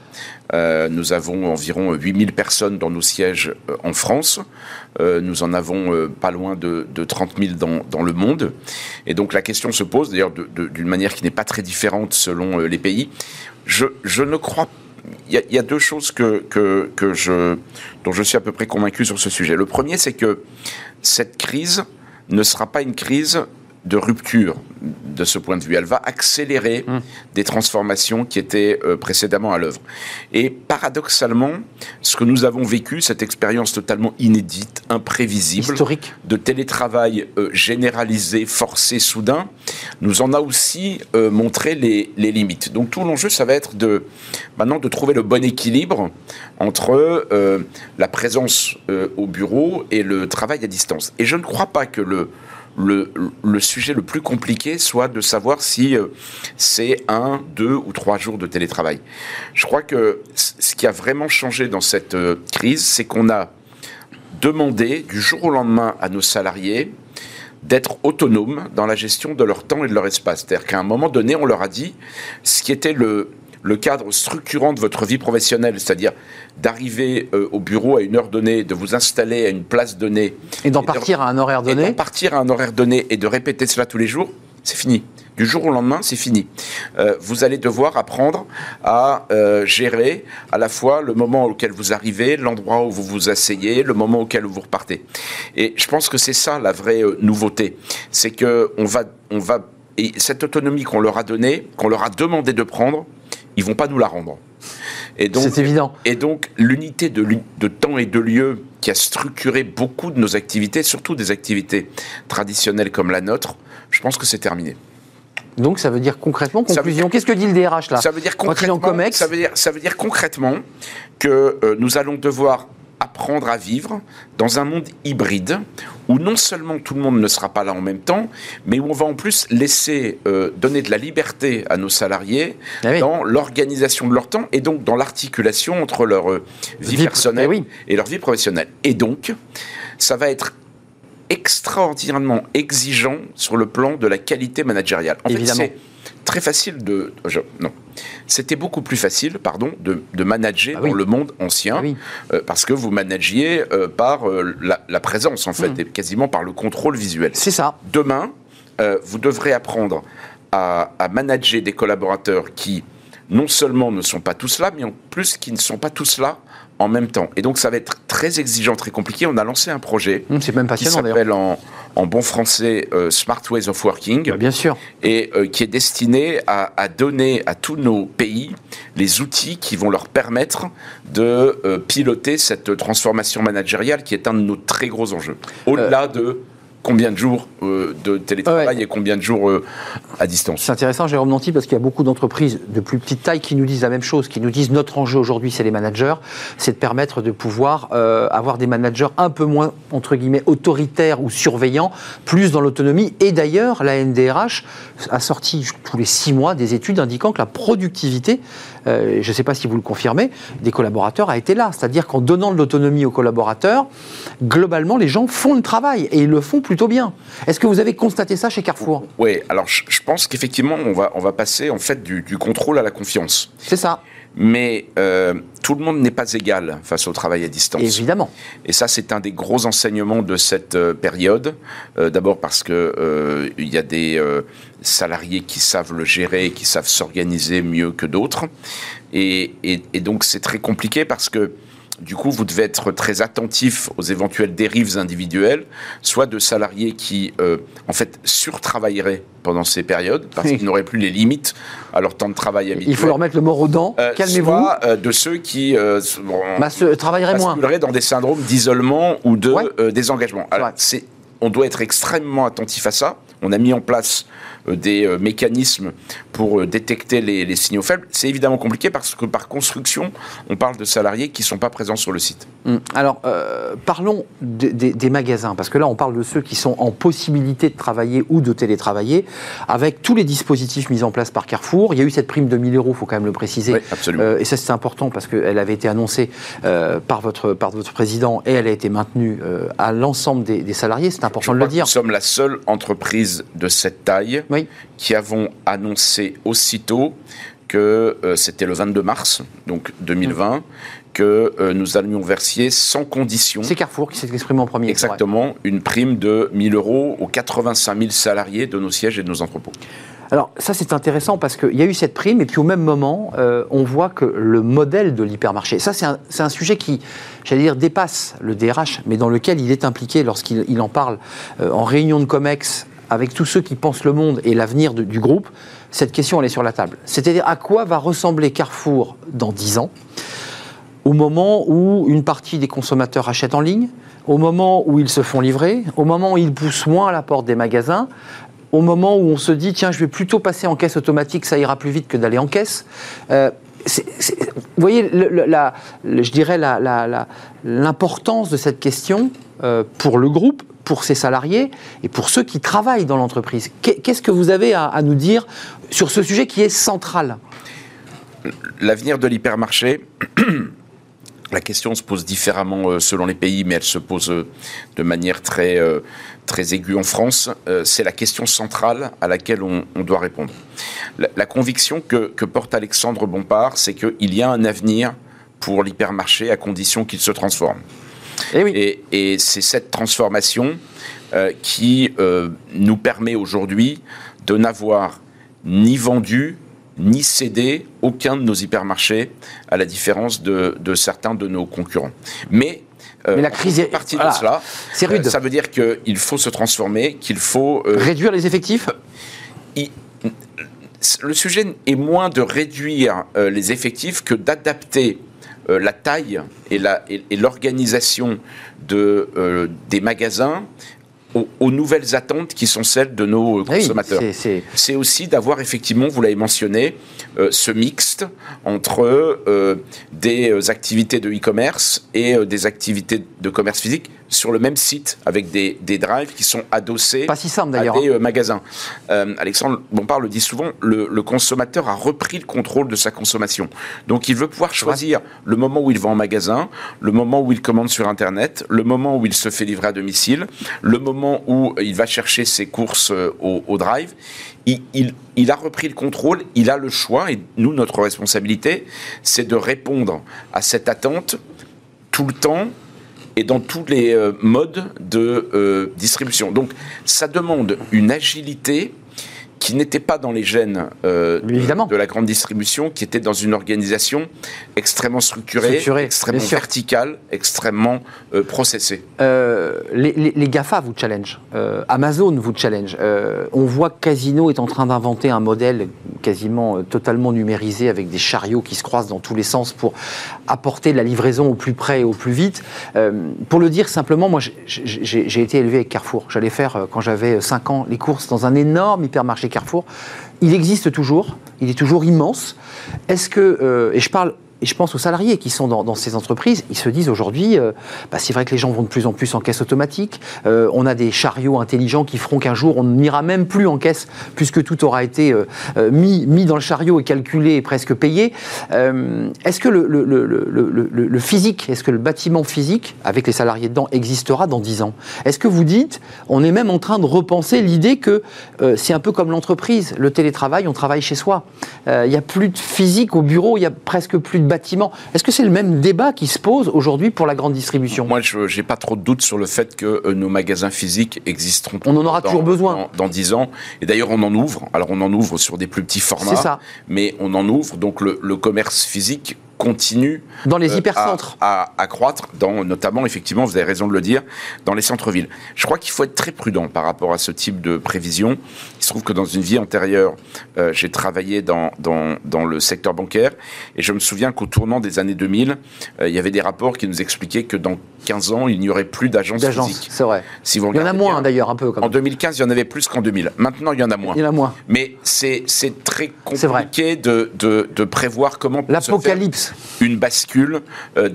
Euh, nous avons environ 8000 personnes dans nos sièges euh, en France. Euh, nous en avons euh, pas loin de, de 30 000 dans, le monde. Et donc la question se pose, d'ailleurs, d'une manière qui n'est pas très différente selon euh, les pays. Je, ne crois il y, y a deux choses que, que, que je, dont je suis à peu près convaincu sur ce sujet. Le premier, c'est que cette crise ne sera pas une crise de rupture de ce point de vue. Elle va accélérer des transformations qui étaient euh, précédemment à l'œuvre. Et paradoxalement, ce que nous avons vécu, cette expérience totalement inédite, imprévisible, Historique. de télétravail euh, généralisé, forcé, soudain, nous en a aussi euh, montré les, les limites. Donc tout l'enjeu, ça va être de maintenant de trouver le bon équilibre entre la présence au bureau et le travail à distance. Et je ne crois pas que le le, sujet le plus compliqué soit de savoir si euh, c'est un, deux ou trois jours de télétravail. Je crois que ce qui a vraiment changé dans cette euh, crise, c'est qu'on a demandé du jour au lendemain à nos salariés d'être autonomes dans la gestion de leur temps et de leur espace. C'est-à-dire qu'à un moment donné, on leur a dit ce qui était le, le cadre structurant de votre vie professionnelle, c'est-à-dire d'arriver euh, au bureau à une heure donnée, de vous installer à une place donnée. Et d'en de- partir à un horaire et d'en donné. partir à un horaire donné et de répéter cela tous les jours, c'est fini. Du jour au lendemain, c'est fini. Euh, vous allez devoir apprendre à euh, gérer à la fois le moment auquel vous arrivez, l'endroit où vous vous asseyez, le moment auquel vous repartez. Et je pense que c'est ça la vraie nouveauté, c'est que on va, on va, et cette autonomie qu'on leur a donnée, qu'on leur a demandé de prendre, ils vont pas nous la rendre. Et donc, C'est évident. et donc, l'unité de, de temps et de lieu qui a structuré beaucoup de nos activités, surtout des activités traditionnelles comme la nôtre, je pense que c'est terminé. Donc ça veut dire concrètement, conclusion, qu'est-ce que dit le DRH là? Ça veut dire Quand il est en concrètement, COMEX, ça veut dire, ça veut dire concrètement que euh, nous allons devoir apprendre à vivre dans un monde hybride où non seulement tout le monde ne sera pas là en même temps, mais où on va en plus laisser euh, donner de la liberté à nos salariés Ah oui. dans l'organisation de leur temps et donc dans l'articulation entre leur euh, vie, Vie- personnelle eh oui. et leur vie professionnelle. Et donc, ça va être extraordinairement exigeant sur le plan de la qualité managériale. En Évidemment. fait, très facile de... je- non. C'était beaucoup plus facile, pardon, de, de manager Ah oui. dans le monde ancien, Ah oui. euh, parce que vous managiez euh, par euh, la, la présence, en fait, Mm. et quasiment par le contrôle visuel. C'est ça. Demain, vous devrez apprendre à, à manager des collaborateurs qui, non seulement ne sont pas tous là, mais en plus qui ne sont pas tous là en même temps. Et donc, ça va être très exigeant, très compliqué. On a lancé un projet Hum, C'est même qui s'appelle en, en bon français euh, Smart Ways of Working Bah, Bien sûr. et euh, qui est destiné à, à donner à tous nos pays les outils qui vont leur permettre de euh, piloter cette transformation managériale qui est un de nos très gros enjeux. Au-delà de combien de jours euh, de télétravail Ouais. et combien de jours euh, à distance. C'est intéressant, Jérôme Nanty, parce qu'il y a beaucoup d'entreprises de plus petite taille qui nous disent la même chose, qui nous disent notre enjeu aujourd'hui, c'est les managers, c'est de permettre de pouvoir euh, avoir des managers un peu moins, entre guillemets, autoritaires ou surveillants, plus dans l'autonomie. Et d'ailleurs, la NDRH a sorti tous les six mois des études indiquant que la productivité, euh, je ne sais pas si vous le confirmez, des collaborateurs a été là. C'est-à-dire qu'en donnant de l'autonomie aux collaborateurs, globalement, les gens font le travail et ils le font plutôt bien. Est-ce que vous avez constaté ça chez Carrefour? Oui, alors je, je pense qu'effectivement, on va, on va passer en fait du, du contrôle à la confiance. C'est ça, Mais euh, tout le monde n'est pas égal face au travail à distance. évidemment. Et ça, c'est un des gros enseignements de cette euh, période. Euh, D'abord parce que euh, il y a des euh, salariés qui savent le gérer, qui savent s'organiser mieux que d'autres. Et, et- et donc, c'est très compliqué parce que du coup, vous devez être très attentif aux éventuelles dérives individuelles, soit de salariés qui, euh, en fait, surtravailleraient pendant ces périodes, parce qu'ils n'auraient plus les limites à leur temps de travail habituel. Il faut leur mettre le mort aux dents. Euh, Calmez-vous. Soit euh, de ceux qui Bah, se travaillerait moins. dans des syndromes d'isolement ou de Ouais. désengagement. Alors, c'est, on doit être extrêmement attentif à ça. On a mis en place euh, des euh, mécanismes pour euh, détecter les, les signaux faibles. C'est évidemment compliqué parce que par construction, on parle de salariés qui ne sont pas présents sur le site. Hum. Alors, euh, parlons de- des- des magasins, parce que là, on parle de ceux qui sont en possibilité de travailler ou de télétravailler, avec tous les dispositifs mis en place par Carrefour. Il y a eu cette prime de 1000 euros, il faut quand même le préciser. Oui, absolument. Euh, et ça, c'est important parce qu'elle avait été annoncée euh, par, votre, par votre président et elle a été maintenue à l'ensemble des, des salariés. C'est Je important de le dire. Nous sommes la seule entreprise de cette taille Oui. qui avons annoncé aussitôt que euh, c'était le 22 mars, donc 2020, que euh, nous allions verser sans condition C'est Carrefour qui s'est exprimé en premier. exactement une prime de 1000 euros aux 85 000 salariés de nos sièges et de nos entrepôts. Alors ça c'est intéressant parce qu'il y a eu cette prime et puis au même moment euh, on voit que le modèle de l'hypermarché, ça c'est un, sujet qui, j'allais dire, dépasse le DRH, mais dans lequel il est impliqué lorsqu'il il en parle euh, en réunion de COMEX avec tous ceux qui pensent le monde et l'avenir du groupe, cette question elle est sur la table. C'est-à-dire à quoi va ressembler Carrefour dans 10 ans? Au moment où une partie des consommateurs achètent en ligne, au moment où ils se font livrer, au moment où ils poussent moins à la porte des magasins, au moment où on se dit tiens je vais plutôt passer en caisse automatique, ça ira plus vite que d'aller en caisse. Euh, vous voyez, la- je dirais l'importance de cette question euh, pour le groupe, pour ses salariés et pour ceux qui travaillent dans l'entreprise. Qu'est- Qu'est-ce que vous avez à, nous dire sur ce sujet qui est central? L'avenir de l'hypermarché, la question se pose différemment euh, selon les pays, mais elle se pose euh, de manière très, euh, très aiguë en France. C'est la question centrale à laquelle on, doit répondre. La, la conviction que, que porte Alexandre Bompard, c'est qu'il y a un avenir pour l'hypermarché à condition qu'il se transforme. Eh oui. Et, et c'est cette transformation euh, qui euh, nous permet aujourd'hui de n'avoir ni vendu ni cédé aucun de nos hypermarchés, à la différence de, de certains de nos concurrents. Mais, euh, Mais la crise est- partie voilà, de cela, c'est rude. euh, ça veut dire qu'il faut se transformer, qu'il faut euh, Réduire les effectifs? il- le sujet est moins de réduire les effectifs que d'adapter euh, la taille et la- et- et l'organisation de, euh, des magasins aux, nouvelles attentes qui sont celles de nos consommateurs. c'est aussi d'avoir effectivement, vous l'avez mentionné, ce mixte entre des activités de e-commerce et des activités de commerce physique sur le même site avec des, des drives qui sont adossés Pas si simple, à des hein. magasins. Alexandre Bompard le dit souvent, le, le, consommateur a repris le contrôle de sa consommation. Donc il veut pouvoir choisir le moment où il va en magasin, le moment où il commande sur Internet, le moment où il se fait livrer à domicile, le moment où il va chercher ses courses euh, au, drive. Il, a repris le contrôle, il a le choix, et nous, notre responsabilité, c'est de répondre à cette attente tout le temps et dans tous les euh, modes de euh, distribution. Donc ça demande une agilité qui n'était pas dans les gènes euh, de, la grande distribution, qui était dans une organisation extrêmement structurée, extrêmement verticale, extrêmement euh, processée. Euh, les, GAFA vous challenge, Amazon vous challenge. on voit que Casino est en train d'inventer un modèle quasiment totalement numérisé avec des chariots qui se croisent dans tous les sens pour apporter la livraison au plus près et au plus vite. pour le dire simplement, moi j'ai été élevé avec Carrefour. J'allais faire, quand j'avais 5 ans, les courses dans un énorme hypermarché Il existe toujours, il est toujours immense. Est-ce que, euh, et je parle et je pense aux salariés qui sont dans, ces entreprises, ils se disent aujourd'hui, euh, bah, c'est vrai que les gens vont de plus en plus en caisse automatique, euh, on a des chariots intelligents qui feront qu'un jour on n'ira même plus en caisse puisque tout aura été euh, mis, mis dans le chariot et calculé et presque payé. est-ce que le, le, physique, est-ce que le bâtiment physique, avec les salariés dedans, existera dans 10 ans? Est-ce que vous dites, on est même en train de repenser l'idée que c'est un peu comme l'entreprise, le télétravail, on travaille chez soi. Il n'y a plus de physique au bureau, il n'y a presque plus de Est-ce que c'est le même débat qui se pose aujourd'hui pour la grande distribution? Moi, je n'ai pas trop de doutes sur le fait que euh, nos magasins physiques existeront. On en aura toujours besoin. Dans, dix 10 ans. Et d'ailleurs, on en ouvre. Alors, on en ouvre sur des plus petits formats. Ça. Mais on en ouvre. Donc, le commerce physique continue dans les euh, hypercentres à, à, croître, dans, notamment effectivement, vous avez raison de le dire, dans les centres-villes. Je crois qu'il faut être très prudent par rapport à ce type de prévision. Il se trouve que dans une vie antérieure, euh, j'ai travaillé dans, dans, dans, le secteur bancaire et je me souviens qu'au tournant des années 2000, euh, il y avait des rapports qui nous expliquaient que dans 15 ans, il n'y aurait plus d'agences physiques. C'est vrai. Si vous il y en a moins d'ailleurs, un peu. En 2015, il y en avait plus qu'en 2000. Maintenant, il y en a moins. Il y en a moins. Mais c'est très compliqué de, de, de, prévoir comment. L'apocalypse une bascule euh,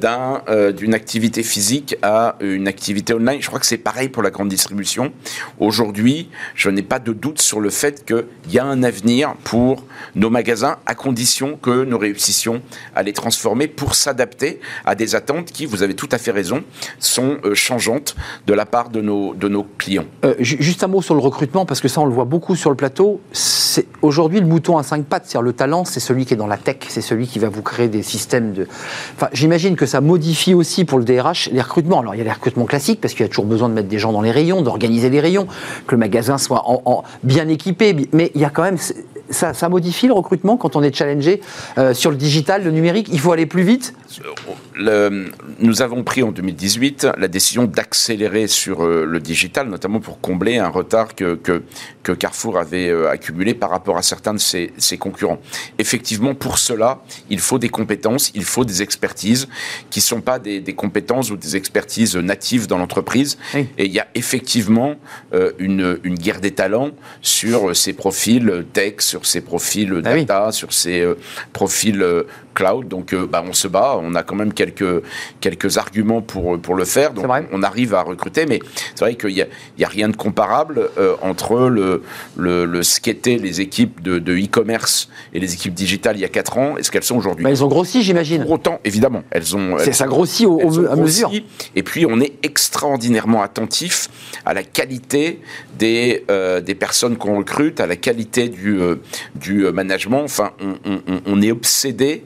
euh, d'une activité physique à une activité online. Je crois que c'est pareil pour la grande distribution. Aujourd'hui, je n'ai pas de doute sur le fait qu'il y a un avenir pour nos magasins à condition que nous réussissions à les transformer pour s'adapter à des attentes qui, vous avez tout à fait raison, sont euh, changeantes de la part de nos, clients. juste un mot sur le recrutement, parce que ça, on le voit beaucoup sur le plateau. Aujourd'hui, le mouton à cinq pattes, c'est-à-dire le talent, c'est celui qui est dans la tech, c'est celui qui va vous créer des systèmes j'imagine que ça modifie aussi pour le DRH les recrutements. Alors, il y a les recrutements classiques parce qu'il y a toujours besoin de mettre des gens dans les rayons, d'organiser les rayons, que le magasin soit en, bien équipé. Mais il y a quand même ça, ça, modifie le recrutement quand on est challengé euh, sur le digital, le numérique Il faut aller plus vite le, Nous avons pris en 2018 la décision d'accélérer sur euh, le digital, notamment pour combler un retard que, que, que Carrefour avait euh, accumulé par rapport à certains de ses, ses, concurrents. Effectivement, pour cela, il faut des compétences, il faut des expertises qui ne sont pas des, des, compétences ou des expertises natives dans l'entreprise. Et il y a effectivement une, une guerre des talents sur ces profils tech, sur ses profils ah data, sur euh, profils euh, cloud. Donc, euh, bah, on se bat. On a quand même quelques, quelques arguments pour, pour le faire. Donc, on arrive à recruter. Mais c'est vrai qu'il n'y a, a, rien de comparable entre le, le, le, ce qu'étaient les équipes de e-commerce et les équipes digitales il y a 4 ans et ce qu'elles sont aujourd'hui. Bah, elles ont grossi, j'imagine. Pour autant, évidemment. Elles ont. ça grossit au, à mesure. Et puis, on est extraordinairement attentif à la qualité des, des personnes qu'on recrute, à la qualité du, du euh, management. Enfin, on, est obsédé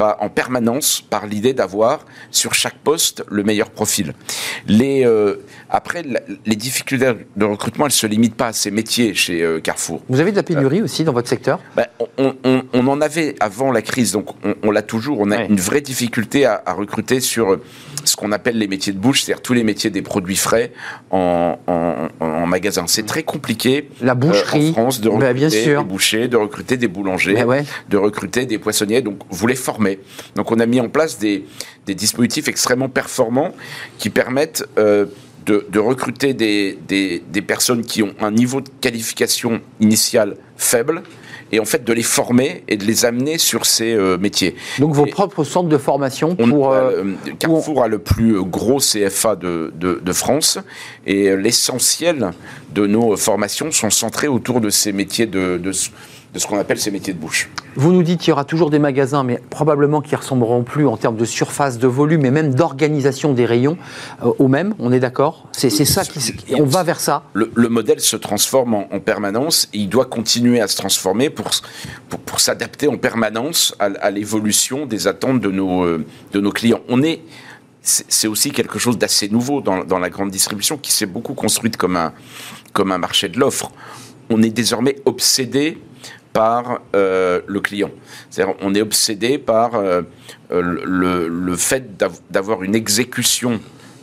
pas en permanence par l'idée d'avoir sur chaque poste le meilleur profil. Les, euh, après, les difficultés de recrutement, elles ne se limitent pas à ces métiers chez euh, Carrefour. Vous avez de la pénurie aussi dans votre secteur? ben, on, en avait avant la crise, donc on, l'a toujours. On a une vraie difficulté à, recruter sur ce qu'on appelle les métiers de bouche, c'est-à-dire tous les métiers des produits frais en, magasin. C'est très compliqué la boucherie, en France de ben, recruter des bouchers, de recruter des boulangers, ben de recruter des poissonniers. Donc vous les formez. Donc on a mis en place des, dispositifs extrêmement performants qui permettent euh, de, de recruter des, des, des personnes qui ont un niveau de qualification initiale faible et en fait de les former et de les amener sur ces euh, métiers. Donc vos Et propres centres de formation on- pour... euh, euh, Carrefour a le plus gros CFA de, de- de France et l'essentiel de nos formations sont centrées autour de ces métiers de, de ce qu'on appelle ces métiers de bouche. Vous nous dites qu'il y aura toujours des magasins, mais probablement qui ressembleront plus en termes de surface, de volume et même d'organisation des rayons euh, aux mêmes. On est d'accord? C'est ça qui. On va vers ça? Le, le modèle se transforme en, en permanence et il doit continuer à se transformer pour, pour, pour s'adapter en permanence à, à l'évolution des attentes de nos, euh, de nos clients. On est, c'est c'est aussi quelque chose d'assez nouveau dans, dans la grande distribution qui s'est beaucoup construite comme un, comme un marché de l'offre. On est désormais obsédé par euh, le client. C'est-à-dire, on est obsédé par euh, le, fait d'av- d'avoir une exécution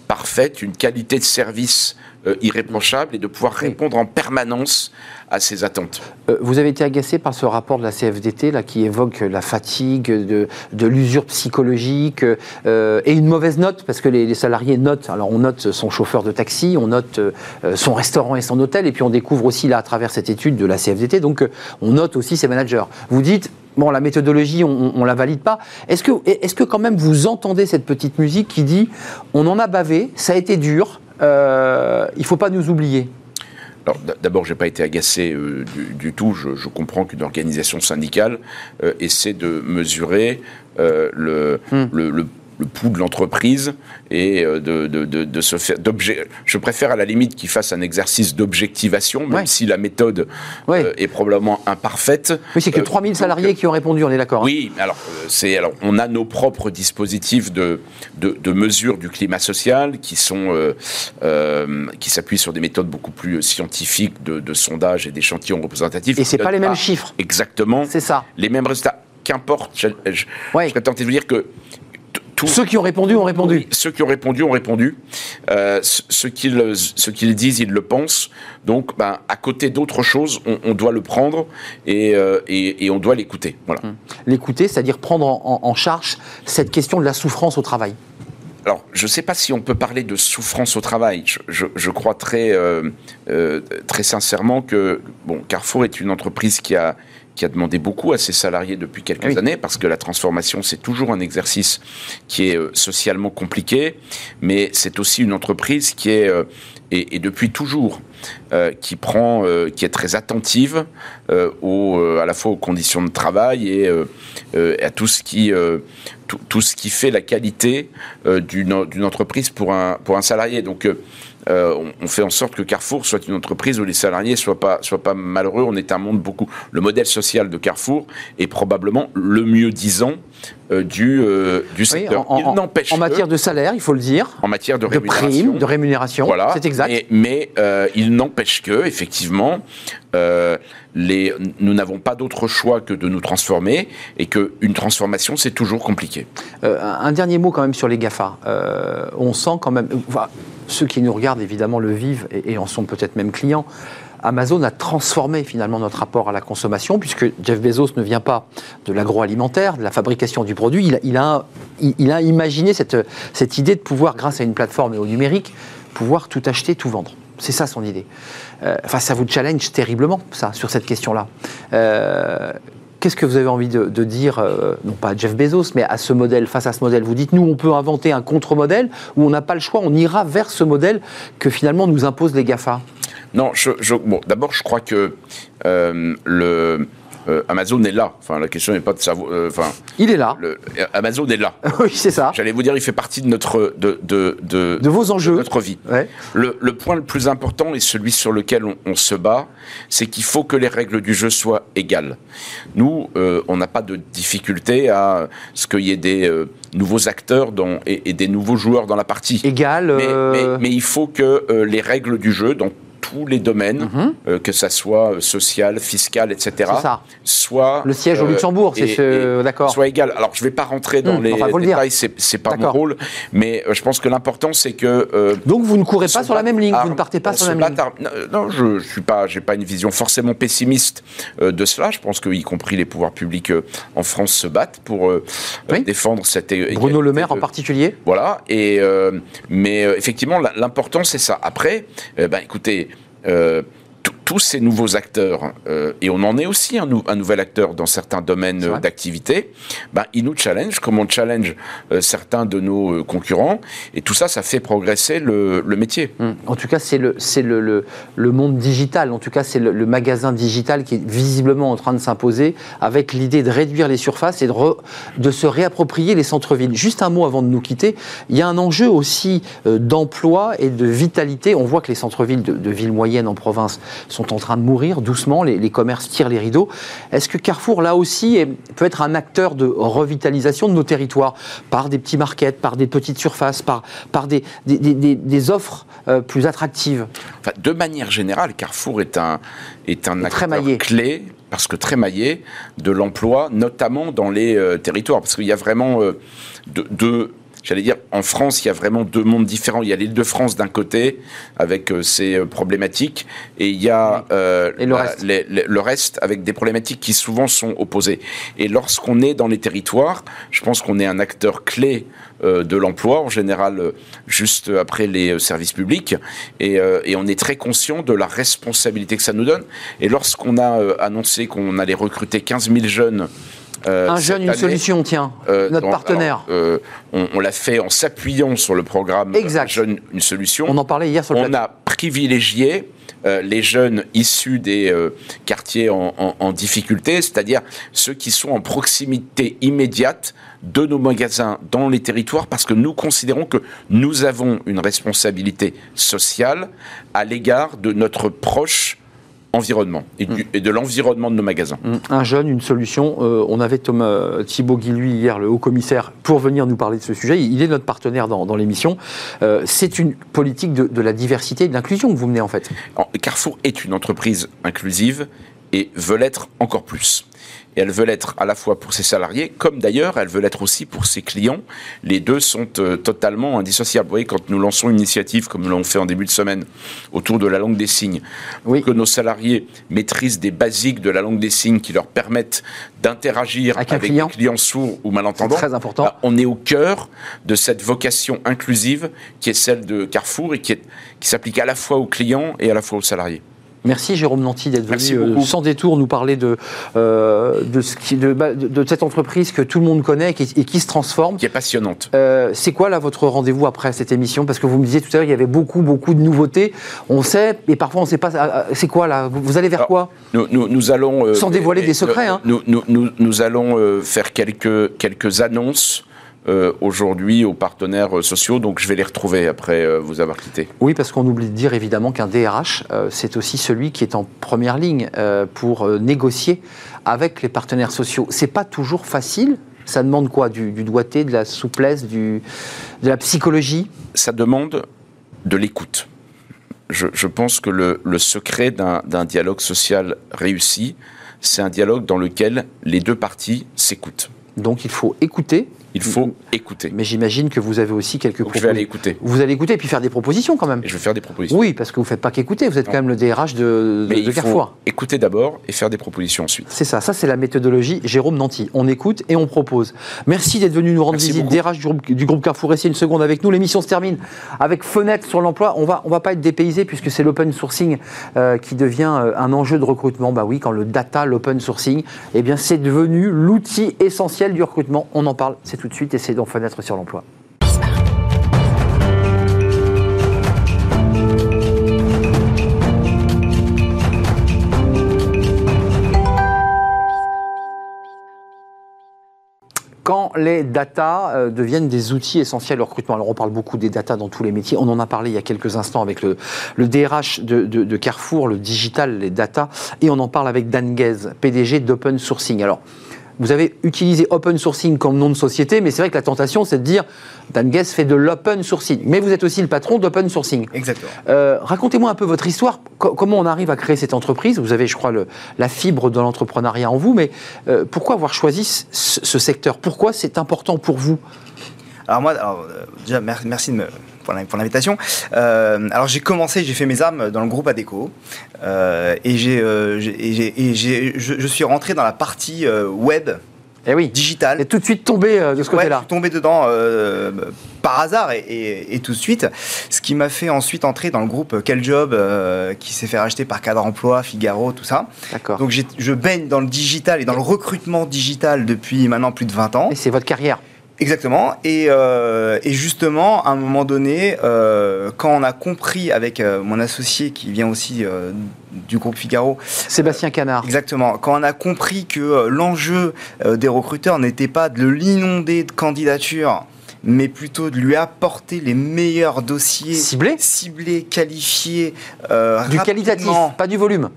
parfaite, une qualité de service euh, irréprochable et de pouvoir répondre en permanence à ces attentes. Euh, vous avez été agacé par ce rapport de la CFDT là, qui évoque la fatigue, de, de l'usure psychologique euh, et une mauvaise note, parce que les, les salariés notent. Alors on note son chauffeur de taxi, on note euh, son restaurant et son hôtel, et puis on découvre aussi là à travers cette étude de la CFDT, donc on note aussi ses managers. Vous dites. Bon, la méthodologie, on, ne la valide pas. Est-ce que, est que quand même vous entendez cette petite musique qui dit on en a bavé, ça a été dur, euh, il faut pas nous oublier Alors, d'abord, j'ai pas été agacé euh, du, du tout. Je, je comprends qu'une organisation syndicale euh, essaie de mesurer euh, le, le, le- le pouls de l'entreprise et euh, de, de, de, de se faire d'objet. Je préfère à la limite qu'ils fassent un exercice d'objectivation, même Ouais. si la méthode Ouais. euh, est probablement imparfaite. Oui, c'est que Euh, 3000 donc, salariés qui ont répondu, on est d'accord hein Oui, alors euh, c'est alors on a nos propres dispositifs de de, de mesure du climat social qui sont euh, euh, qui s'appuient sur des méthodes beaucoup plus scientifiques de, sondage et d'échantillons représentatifs. Et c'est pas les mêmes chiffres. Exactement. C'est ça. Les mêmes résultats. Qu'importe. Je, je, Ouais. je serais tenté de vous dire que t- tous Ceux qui ont répondu ont répondu. oui, ceux qui ont répondu ont répondu. Euh, ce ce qu'ils ce qu'ils disent, ils le pensent. Donc, ben, à côté d'autres choses, on, on doit le prendre et, euh, et, et on doit l'écouter. Voilà. L'écouter, c'est-à-dire prendre en, en- en charge cette question de la souffrance au travail. Alors, je ne sais pas si on peut parler de souffrance au travail. Je, je- je crois très, euh, euh, très sincèrement que bon, Carrefour est une entreprise qui a, qui a demandé beaucoup à ses salariés depuis quelques Oui. années, parce que la transformation, c'est toujours un exercice qui est euh, socialement compliqué, mais c'est aussi une entreprise qui est, euh, et, et depuis toujours, euh, qui prend, euh, qui est très attentive euh, aux, euh, à la fois aux conditions de travail et à tout ce qui, tout, tout ce qui fait la qualité d'une d'une entreprise pour un, pour un salarié. Donc, euh, on, on fait en sorte que Carrefour soit une entreprise où les salariés soient pas, soient pas malheureux. On est un monde beaucoup. Le modèle social de Carrefour est probablement le mieux disant euh, du, euh, du Oui, secteur. en, Il en- n'empêche en que- matière de salaire, il faut le dire, en matière de de rémunération. primes, de rémunération, Voilà. c'est exact. Mais, mais, euh, il n'empêche que, effectivement, les, nous n'avons pas d'autre choix que de nous transformer et qu'une transformation, c'est toujours compliqué. Un dernier mot quand même sur les GAFA. On sent quand même, enfin, ceux qui nous regardent évidemment le vivent et, en sont peut-être même clients. Amazon a transformé finalement notre rapport à la consommation, puisque Jeff Bezos ne vient pas de l'agroalimentaire, de la fabrication du produit. Il a, imaginé cette, cette idée de pouvoir, grâce à une plateforme et au numérique, pouvoir tout acheter, tout vendre. C'est ça son idée. Euh, enfin, ça vous challenge terriblement, ça, sur cette question-là. Euh, Qu'est-ce que vous avez envie de, dire, euh, non pas à Jeff Bezos, mais à ce modèle, face à ce modèle? Vous dites, nous, on peut inventer un contre-modèle où on n'a pas le choix, on ira vers ce modèle que finalement nous imposent les GAFA. Non, bon, d'abord, je crois que euh, le, euh, Amazon est là. Enfin, la question n'est pas de savoir. euh, Enfin, Il est là. le- Amazon est là. oui, c'est ça. J'allais vous dire, il fait partie de notre, de, de, de, De vos enjeux. notre vie. Ouais. Le, le point le plus important et celui sur lequel on, on se bat, c'est qu'il faut que les règles du jeu soient égales. Nous, euh, on n'a pas de difficulté à ce qu'il y ait des euh, nouveaux acteurs dans, et, et des nouveaux joueurs dans la partie. Égal. Mais, euh, mais- mais il faut que euh, les règles du jeu, dans tous les domaines, euh, que ça soit social, fiscal, etc. Ça. Soit Le siège au euh, Luxembourg, c'est ce- d'accord. Soit égal. Alors je ne vais pas rentrer dans Hum, les enfin, détails, c'est pas mon rôle, mais euh, je pense que l'important c'est que Donc vous ne courez pas sur la même ligne, vous ne partez pas sur la même ligne. Non, je ne suis pas, j'ai pas une vision forcément pessimiste de cela. Je pense que, y compris les pouvoirs publics en France, se battent pour Oui. défendre cette Bruno Le Maire en particulier Voilà. Et mais effectivement, l'important c'est ça. Après, ben écoutez. Euh, tous- ces nouveaux acteurs, euh, et on en est aussi un, nou- un nouvel acteur dans certains domaines euh, d'activité, ben, ils nous challenge comme on challenge euh, certains de nos concurrents, et tout ça, ça fait progresser le, le métier. Hum. En tout cas, c'est le, c'est le, le, le monde digital. En tout cas, c'est le, le magasin digital qui est visiblement en train de s'imposer avec l'idée de réduire les surfaces et de, re- de se réapproprier les centres-villes. Juste un mot avant de nous quitter. Il y a un enjeu aussi euh, d'emploi et de vitalité. On voit que les centres-villes de, de villes moyennes en province sont en train de mourir doucement. Les, les commerces tirent les rideaux. Est-ce que Carrefour, là aussi, est- peut être un acteur de revitalisation de nos territoires par des petits markets, par des petites surfaces, par, par des, des, des- offres euh, plus attractives? Enfin, de manière générale, Carrefour est un, est un acteur maillé. clé, parce que très maillé, de l'emploi, notamment dans les euh, territoires. Parce qu'il y a vraiment euh, deux, deux- J'allais dire, en France, il y a vraiment deux mondes différents. Il y a l'île de France d'un côté, avec euh, ses euh, problématiques, et il y a euh, Et le la- reste. les- les- le reste avec des problématiques qui souvent sont opposées. Et lorsqu'on est dans les territoires, je pense qu'on est un acteur clé euh, de l'emploi, en général juste après les services publics, et, euh, et on est très conscient de la responsabilité que ça nous donne. Et lorsqu'on a annoncé qu'on allait recruter 15 000 jeunes, euh, Un jeune, une solution, tiens, euh, notre dans- partenaire. alors, euh, on on l'a fait en s'appuyant sur le programme Exact. Jeune une solution. On en parlait hier sur le On plateau. a privilégié euh, les jeunes issus des euh, quartiers en, en- en difficulté, c'est-à-dire ceux qui sont en proximité immédiate de nos magasins dans les territoires, parce que nous considérons que nous avons une responsabilité sociale à l'égard de notre proche environnement et, du- et de l'environnement de nos magasins. Hum, Un jeune, une solution. Euh, on avait Thomas euh, Thibault Guilluy hier, le haut commissaire, pour venir nous parler de ce sujet. Il est notre partenaire dans, dans l'émission. Euh, c'est une politique de, de la diversité et de l'inclusion que vous menez en fait. Carrefour est une entreprise inclusive et veut l'être encore plus. Et elle veut l'être à la fois pour ses salariés, comme d'ailleurs elle veut l'être aussi pour ses clients. Les deux sont euh, totalement indissociables. Vous voyez, quand nous lançons une initiative, comme nous l'avons fait en début de semaine, autour de la langue des signes, Oui. que nos salariés maîtrisent des basiques de la langue des signes qui leur permettent d'interagir Avec avec, un client. des clients sourds ou malentendants, C'est très important. bah, on est au cœur de cette vocation inclusive qui est celle de Carrefour et qui, est- qui s'applique à la fois aux clients et à la fois aux salariés. Merci Jérôme Nanty d'être venu euh, sans détour nous parler de, euh, de, ce qui, de, bah, de- de cette entreprise que tout le monde connaît et qui, et qui se transforme. Qui est passionnante. Euh, c'est quoi là votre rendez-vous après cette émission? Parce que vous me disiez tout à l'heure il y avait beaucoup beaucoup de nouveautés. On sait et parfois on ne sait pas. C'est quoi là? Vous, allez vers Alors, quoi? Nous, nous- nous allons. euh, Sans dévoiler des secrets, hein. Nous, nous- allons faire quelques, quelques annonces euh, aujourd'hui aux partenaires euh, sociaux, donc je vais les retrouver après euh, vous avoir quitté. Oui, parce qu'on oublie de dire évidemment qu'un DRH, euh, c'est aussi celui qui est en première ligne pour négocier avec les partenaires sociaux. C'est pas toujours facile. Ça demande quoi? Du, du doigté, de la souplesse, du, de la psychologie? Ça demande de l'écoute. Je, je pense que le, le secret d'un dialogue social réussi, c'est un dialogue dans lequel les deux parties s'écoutent. Donc il faut écouter. Il faut écouter. Mais j'imagine que vous avez aussi quelques Donc je vais aller propositions. écouter. Vous allez écouter et puis faire des propositions quand même. Et je vais faire des propositions. Oui, parce que vous ne faites pas qu'écouter, vous êtes Non. quand même le DRH de, de- Mais de il Carrefour. faut écouter d'abord et faire des propositions ensuite. C'est ça, ça c'est la méthodologie Jérôme Nanty. On écoute et on propose. Merci d'être venu nous rendre Merci visite, beaucoup. DRH du groupe, du groupe Carrefour. Restez une seconde avec nous. L'émission se termine avec fenêtre sur l'emploi. On va, on va pas être dépaysé puisque c'est l'open sourcing euh, qui devient euh, un enjeu de recrutement. Bah oui, quand le data, l'open sourcing, eh bien c'est devenu l'outil essentiel du recrutement. On en parle, c'est tout de suite c'est dans fenêtre sur l'emploi. quand les data euh, deviennent des outils essentiels au recrutement. Alors on parle beaucoup des data dans tous les métiers. On en a parlé il y a quelques instants avec le, DRH de Carrefour, le digital, les data, et on en parle avec Dan Guez, PDG d'Open Sourcing. Alors Vous avez utilisé open sourcing comme nom de société, mais c'est vrai que la tentation, c'est de dire Dan Guess fait de l'open sourcing. Mais vous êtes aussi le patron d'open sourcing. Exactement. Euh, Racontez-moi un peu votre histoire. Co- comment on arrive à créer cette entreprise? Vous avez, je crois, le- la fibre de l'entrepreneuriat en vous, mais euh, pourquoi avoir choisi ce, ce secteur? Pourquoi c'est important pour vous? Alors moi, alors, euh, déjà, mer- merci de me- pour l'invitation. Euh, alors j'ai commencé, j'ai fait mes armes dans le groupe Adeco euh, et, j'ai, euh, j'ai- et et je, je suis rentré dans la partie euh, web, Eh oui. digitale. Et tout de suite tombé de ce Ouais, je côté-là. suis tombé dedans par hasard et, et- et tout de suite. Ce qui m'a fait ensuite entrer dans le groupe Quel Job, euh, qui s'est fait racheter par Cadre Emploi, Figaro, tout ça. D'accord. Donc je baigne dans le digital et dans le recrutement digital depuis maintenant plus de 20 ans. Et c'est votre carrière. Exactement. Et, euh, et justement, à un moment donné, euh, quand on a compris avec euh, mon associé qui vient aussi euh, du groupe Figaro, Sébastien Canard. exactement, quand on a compris que euh, l'enjeu euh, des recruteurs n'était pas de l'inonder de candidatures, mais plutôt de lui apporter les meilleurs dossiers Ciblé ciblés, qualifiés, euh, Du qualitatif, pas du volume.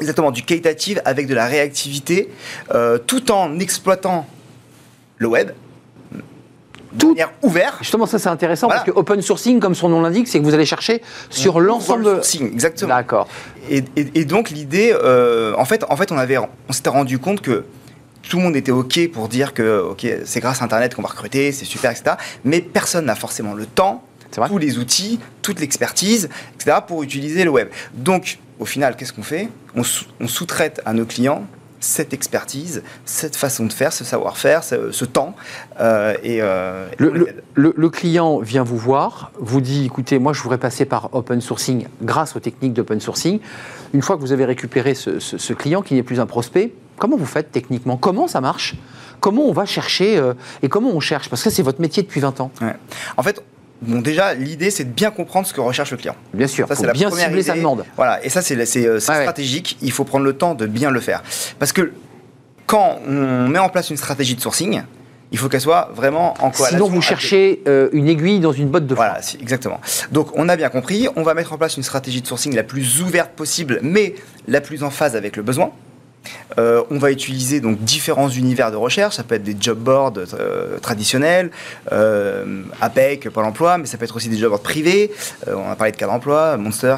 Exactement, du qualitatif avec de la réactivité, euh, tout en exploitant le web de manière ouverte. Justement, ça c'est intéressant Voilà. parce que open sourcing, comme son nom l'indique, c'est que vous allez chercher sur l'ensemble de. sourcing, exactement. D'accord. Et, et- et donc l'idée, euh, en fait, en fait, on avait, on s'était rendu compte que tout le monde était ok pour dire que ok, c'est grâce à Internet qu'on va recruter, c'est super, etc. Mais personne n'a forcément le temps, tous les outils, toute l'expertise, etc. pour utiliser le web. Donc, au final, qu'est-ce qu'on fait? On sous-traite à nos clients cette expertise, cette façon de faire, ce savoir-faire, ce, ce temps. euh, et, euh, Le, client vient vous voir, vous dit écoutez, moi je voudrais passer par open sourcing grâce aux techniques d'open sourcing. Une fois que vous avez récupéré ce, ce- ce client qui n'est plus un prospect, comment vous faites techniquement? Comment ça marche? Comment on va chercher euh, et comment on cherche? Parce que c'est votre métier depuis 20 ans. Ouais. En fait, bon, déjà, l'idée, c'est de bien comprendre ce que recherche le client. Bien sûr, Ça, c'est la bien première cibler sa idée. demande. Voilà, et ça, c'est c'est, euh, ouais. stratégique. Il faut prendre le temps de bien le faire. Parce que quand on met en place une stratégie de sourcing, il faut qu'elle soit vraiment en corrélation. Sinon, vous cherchez euh, une aiguille dans une botte de foin. Voilà, exactement. Donc, on a bien compris. On va mettre en place une stratégie de sourcing la plus ouverte possible, mais la plus en phase avec le besoin. Euh, on va utiliser donc différents univers de recherche. Ça peut être des job boards euh, traditionnels, euh, APEC, Pôle Emploi, mais ça peut être aussi des job boards privés. Euh, on a parlé de cadre emploi, Monster,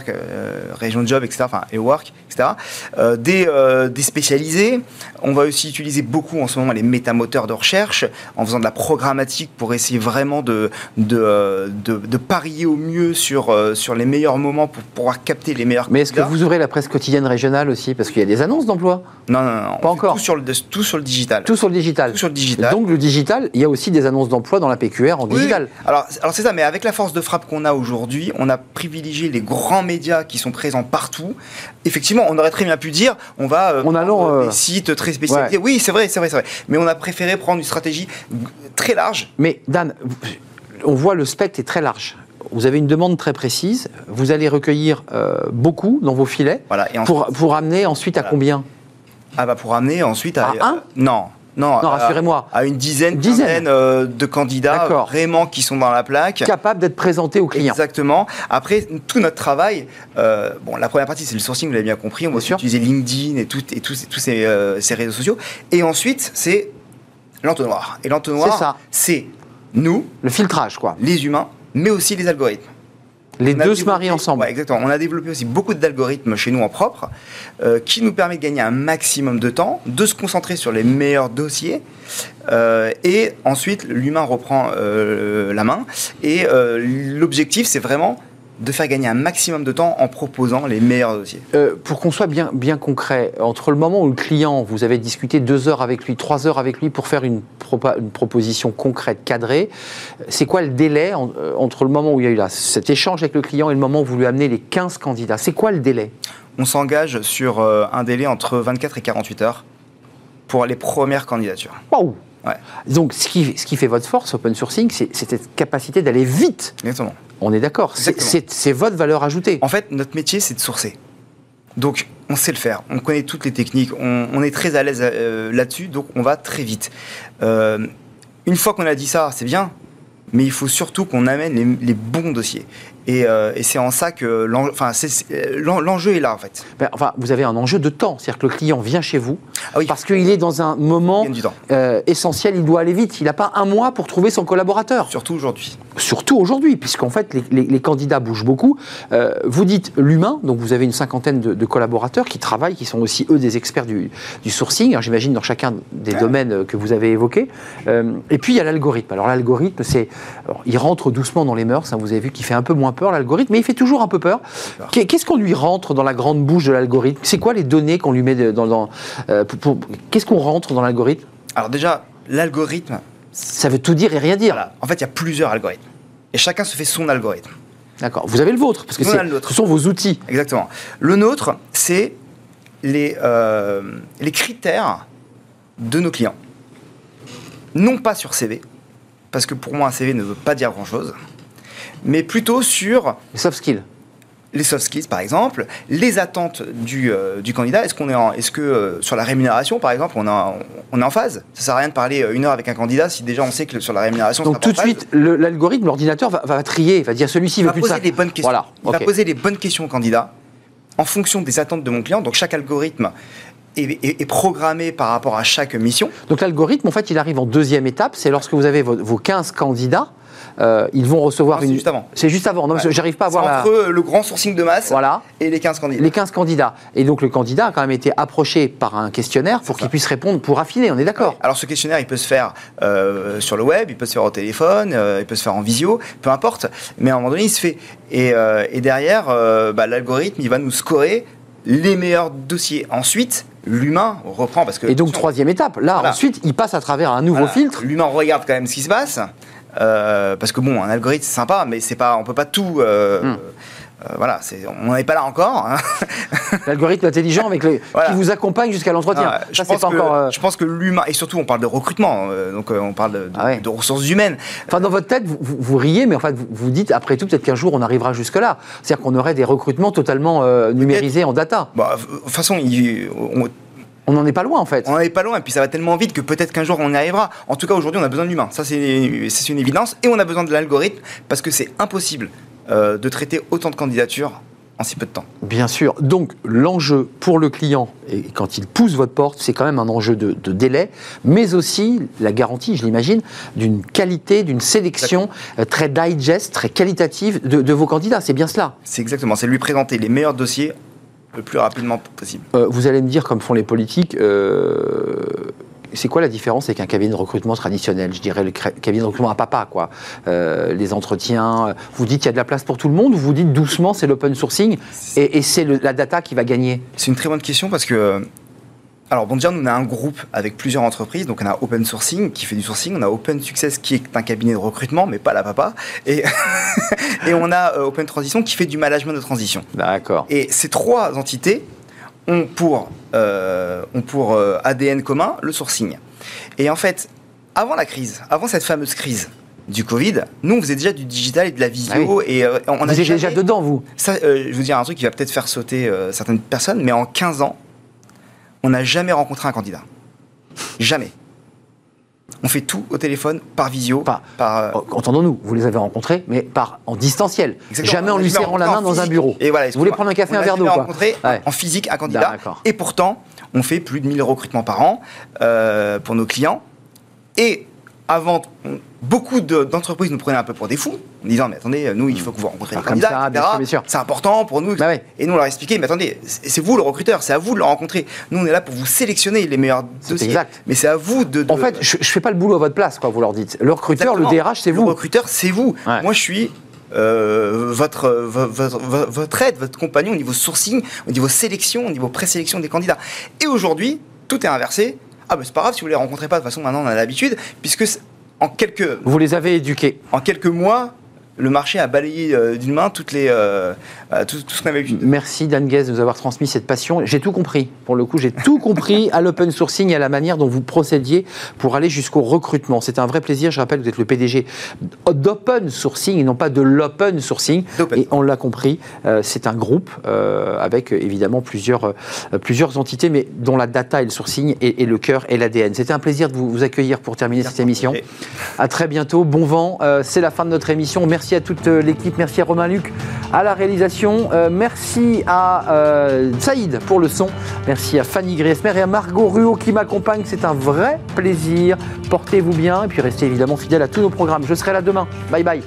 Région de Job, etc. Enfin, EWork, etc. Euh, des, des spécialisés. On va aussi utiliser beaucoup en ce moment les métamoteurs de recherche en faisant de la programmatique pour essayer vraiment de, de, de, de parier au mieux sur, sur les meilleurs moments pour pouvoir capter les meilleurs Mais est-ce que vous ouvrez la presse quotidienne régionale aussi? Parce qu'il y a des annonces d'emploi. Non, non, non. on Pas encore. Tout sur le, tout sur le digital. Tout sur le digital. Tout sur le digital. Donc le digital, il y a aussi des annonces d'emploi dans la PQR en Oui, digital. Alors, alors c'est ça, mais avec la force de frappe qu'on a aujourd'hui, on a privilégié les grands médias qui sont présents partout. Effectivement, on aurait très bien pu dire, on va euh, En allant, euh, des sites très spécialisés. Oui, c'est vrai, c'est vrai, c'est vrai. Mais on a préféré prendre une stratégie très large. Mais Dan, on voit le spectre est très large. Vous avez une demande très précise. Vous allez recueillir euh, beaucoup dans vos filets Voilà. Et pour, pour amener ensuite à combien? Ah bah pour amener ensuite à, À un non. Non, rassurez-moi. À une dizaine, dizaine. euh, de candidats vraiment qui sont dans la plaque. Capable d'être présenté au client. Exactement. Après, tout notre travail, euh, bon, la première partie, c'est le sourcing, vous l'avez bien compris. On va utiliser LinkedIn et, tout, et tous ces- tous ces, euh, ces réseaux sociaux. Et ensuite, c'est l'entonnoir. Et l'entonnoir, c'est nous, Le filtrage, quoi. les humains, mais aussi les algorithmes. Les deux se marient ensemble. Ouais, exactement. On a développé aussi beaucoup d'algorithmes chez nous en propre euh, qui nous permet de gagner un maximum de temps, de se concentrer sur les meilleurs dossiers. euh, et ensuite, l'humain reprend euh, la main. Et l'objectif, c'est vraiment de faire gagner un maximum de temps en proposant les meilleurs dossiers. Euh, pour qu'on soit bien, bien concret, entre le moment où le client, vous avez discuté deux heures avec lui, trois heures avec lui pour faire une, propa- une proposition concrète, cadrée, c'est quoi le délai en- euh, entre le moment où il y a eu là, cet échange avec le client et le moment où vous lui amenez les 15 candidats? C'est quoi le délai? On s'engage sur euh, un délai entre 24 et 48 heures pour les premières candidatures. Waouh Ouais. Donc, ce qui, ce qui fait votre force, open sourcing, c'est cette capacité d'aller vite. Exactement. On est d'accord. C'est- votre valeur ajoutée. En fait, notre métier, c'est de sourcer. Donc, on sait le faire. On connaît toutes les techniques. On, on est très à l'aise euh, là-dessus. Donc, on va très vite. Euh, une fois qu'on a dit ça, c'est bien. Mais il faut surtout qu'on amène les, les bons dossiers. Et, euh, et c'est en ça que l'enjeu est là, en fait. Ben, enfin, vous avez un enjeu de temps. C'est-à-dire que le client vient chez vous, Ah oui. Parce qu'il est dans un moment euh, essentiel, il doit aller vite. Il n'a pas un mois pour trouver son collaborateur. Surtout aujourd'hui. Surtout aujourd'hui, puisqu'en fait, les, les- les candidats bougent beaucoup. Euh, vous dites l'humain, donc vous avez une cinquantaine de, de collaborateurs qui travaillent, qui sont aussi, eux, des experts du, du sourcing, j'imagine, dans chacun des domaines euh, que vous avez évoqués. Euh, et puis, il y a l'algorithme. Alors, l'algorithme, c'est. Il rentre doucement dans les mœurs, hein, vous avez vu qu'il fait un peu moins peur, l'algorithme, mais il fait toujours un peu peur. Qu'est- Qu'est-ce qu'on lui rentre dans la grande bouche de l'algorithme? C'est quoi les données qu'on lui met dans. dans euh, pour- Qu'est-ce qu'on rentre dans l'algorithme Alors déjà, l'algorithme, Ça veut tout dire et rien dire. voilà. En fait, il y a plusieurs algorithmes. Et chacun se fait son algorithme. D'accord. Vous avez le vôtre, parce que c'est- le nôtre. ce sont vos outils. Exactement. Le nôtre, c'est les, euh, les critères de nos clients. Non pas sur CV, parce que pour moi un CV ne veut pas dire grand-chose, mais plutôt sur Les soft skills. Les soft skills par exemple, les attentes du, euh, du candidat. Est-ce qu'on est, en- est-ce que euh, sur la rémunération par exemple, on, est en- on est en phase? Ça sert à rien de parler euh, une heure avec un candidat si déjà on sait que sur la rémunération. on Donc tout de suite, le- l'algorithme, l'ordinateur va, va trier, va dire celui-ci veut va plus de poser ça. les bonnes questions. Voilà. Il va poser les bonnes questions au candidat en fonction des attentes de mon client. Donc chaque algorithme est, est- est programmé par rapport à chaque mission. Donc l'algorithme, en fait, il arrive en deuxième étape. C'est lorsque vous avez vos, vos 15 candidats, euh, ils vont recevoir Non, c'est une. juste avant. C'est juste avant. Non, que j'arrive pas à C'est voir la. entre le grand sourcing de masse Voilà. et les 15 candidats. Les 15 candidats. Et donc le candidat a quand même été approché par un questionnaire pour qu'il puisse répondre, pour affiner, on est d'accord Alors ce questionnaire, il peut se faire euh, sur le web, il peut se faire au téléphone, euh, il peut se faire en visio, peu importe. Mais à un moment donné, il se fait. Et, et derrière, bah, l'algorithme, il va nous scorer les meilleurs dossiers. Ensuite, l'humain reprend parce que. Et donc troisième étape, là Voilà. ensuite, il passe à travers un nouveau Voilà. filtre. L'humain regarde quand même ce qui se passe. Euh, parce que bon, un algorithme c'est sympa, mais c'est pas, on peut pas tout. euh, Hmm. euh, voilà, c'est, on n'en est pas là encore. hein. L'algorithme intelligent avec le, Voilà. qui vous accompagne jusqu'à l'entretien. Ah, je, euh, je pense que l'humain, et surtout on parle de recrutement, euh, donc on parle de, de- Ah ouais. de ressources humaines. Enfin, dans votre tête, vous, vous- vous riez, mais en fait, vous, vous dites, après tout, peut-être qu'un jour, on arrivera jusque-là. C'est-à-dire qu'on aurait des recrutements totalement numérisés en data. Bah, de toute façon, il- on On n'en est pas loin, en fait. on n'en est pas loin, et puis ça va tellement vite que peut-être qu'un jour on y arrivera. En tout cas, aujourd'hui, on a besoin de l'humain. Ça, c'est une évidence. Et on a besoin de l'algorithme parce que c'est impossible euh, de traiter autant de candidatures en si peu de temps. Bien sûr. Donc, l'enjeu pour le client, et quand il pousse votre porte, c'est quand même un enjeu de, de délai, mais aussi la garantie, je l'imagine, d'une qualité, d'une sélection euh, très digest, très qualitative de, de vos candidats. C'est bien cela. C'est exactement, c'est lui présenter les meilleurs dossiers le plus rapidement possible. Euh, vous allez me dire, comme font les politiques, euh, c'est quoi la différence avec un cabinet de recrutement traditionnel? Je dirais le cabinet de recrutement à papa, quoi. Euh, les entretiens. Vous dites qu'il y a de la place pour tout le monde ou vous dites doucement c'est l'open sourcing et, et c'est la data qui va gagner? C'est une très bonne question parce que. Alors, bon, déjà, nous, on a un groupe avec plusieurs entreprises. Donc, on a Open Sourcing qui fait du sourcing. On a Open Success qui est un cabinet de recrutement, mais pas la papa. Et, et on a euh, Open Transition qui fait du management de transition. D'accord. Et ces trois entités ont pour, euh, ont pour euh, ADN commun le sourcing. Et en fait, avant la crise, avant cette fameuse crise du Covid, nous, on faisait déjà du digital et de la visio. Et euh, on vous a déjà dedans, vous? Ça, je vais vous dire un truc qui va peut-être faire sauter certaines personnes, mais en 15 ans, on n'a jamais rencontré un candidat. Jamais. On fait tout au téléphone, par visio, Pas- par... euh, Entendons-nous, vous les avez rencontrés, mais par, en distanciel. Exactement. Jamais en lui serrant la main dans un bureau. Et voilà, vous voulez prendre un café, on un verre d'eau, rencontré Ouais. en physique un candidat. Et pourtant, on fait plus de 1000 recrutements par an euh, pour nos clients. Et avant, on- beaucoup de- d'entreprises nous prenaient un peu pour des fous, en disant Mais attendez, nous, il faut que vous rencontriez Ah, des candidats. C'est important pour nous. Bah ouais. Et nous, on leur expliquait Mais attendez, c'est vous le recruteur, c'est à vous de le rencontrer. Nous, on est là pour vous sélectionner les meilleurs dossiers. exact. Mais c'est à vous de. de- En fait, je, je fais pas le boulot à votre place, quoi, vous leur dites. Le recruteur, Exactement. le DRH, c'est Le vous. recruteur, c'est vous. Ouais. Moi, je suis euh, votre, vo- votre, vo- votre aide, votre compagnon au niveau sourcing, au niveau sélection, au niveau présélection des candidats. Et aujourd'hui, tout est inversé. Ah, ben c'est pas grave si vous les rencontrez pas. De toute façon, maintenant, on a l'habitude, puisque en quelques, Vous les avez éduqués. en quelques mois, le marché a balayé euh, d'une main toutes les, euh, tout, tout ce qu'on avait vu. Merci Dan Guez de nous avoir transmis cette passion. J'ai tout compris. Pour le coup, j'ai tout compris à l'open sourcing et à la manière dont vous procédiez pour aller jusqu'au recrutement. C'est un vrai plaisir. Je rappelle, vous êtes le PDG d'open sourcing et non pas de l'open sourcing. Et on l'a compris, euh, c'est un groupe euh, avec euh, évidemment plusieurs, euh, plusieurs entités, mais dont la data et le sourcing est, est le cœur et l'ADN. C'était un plaisir de vous, vous accueillir pour terminer cette émission. À très bientôt. Bon vent. Euh, c'est la fin de notre émission. Merci à toute l'équipe. Merci à Romain Luc à la Euh, merci à euh, Saïd pour le son. Merci à Fanny Griesmer et à Margot Ruot qui m'accompagne. C'est un vrai plaisir. Portez-vous bien et puis restez évidemment fidèles à tous nos programmes. Je serai là demain. Bye bye.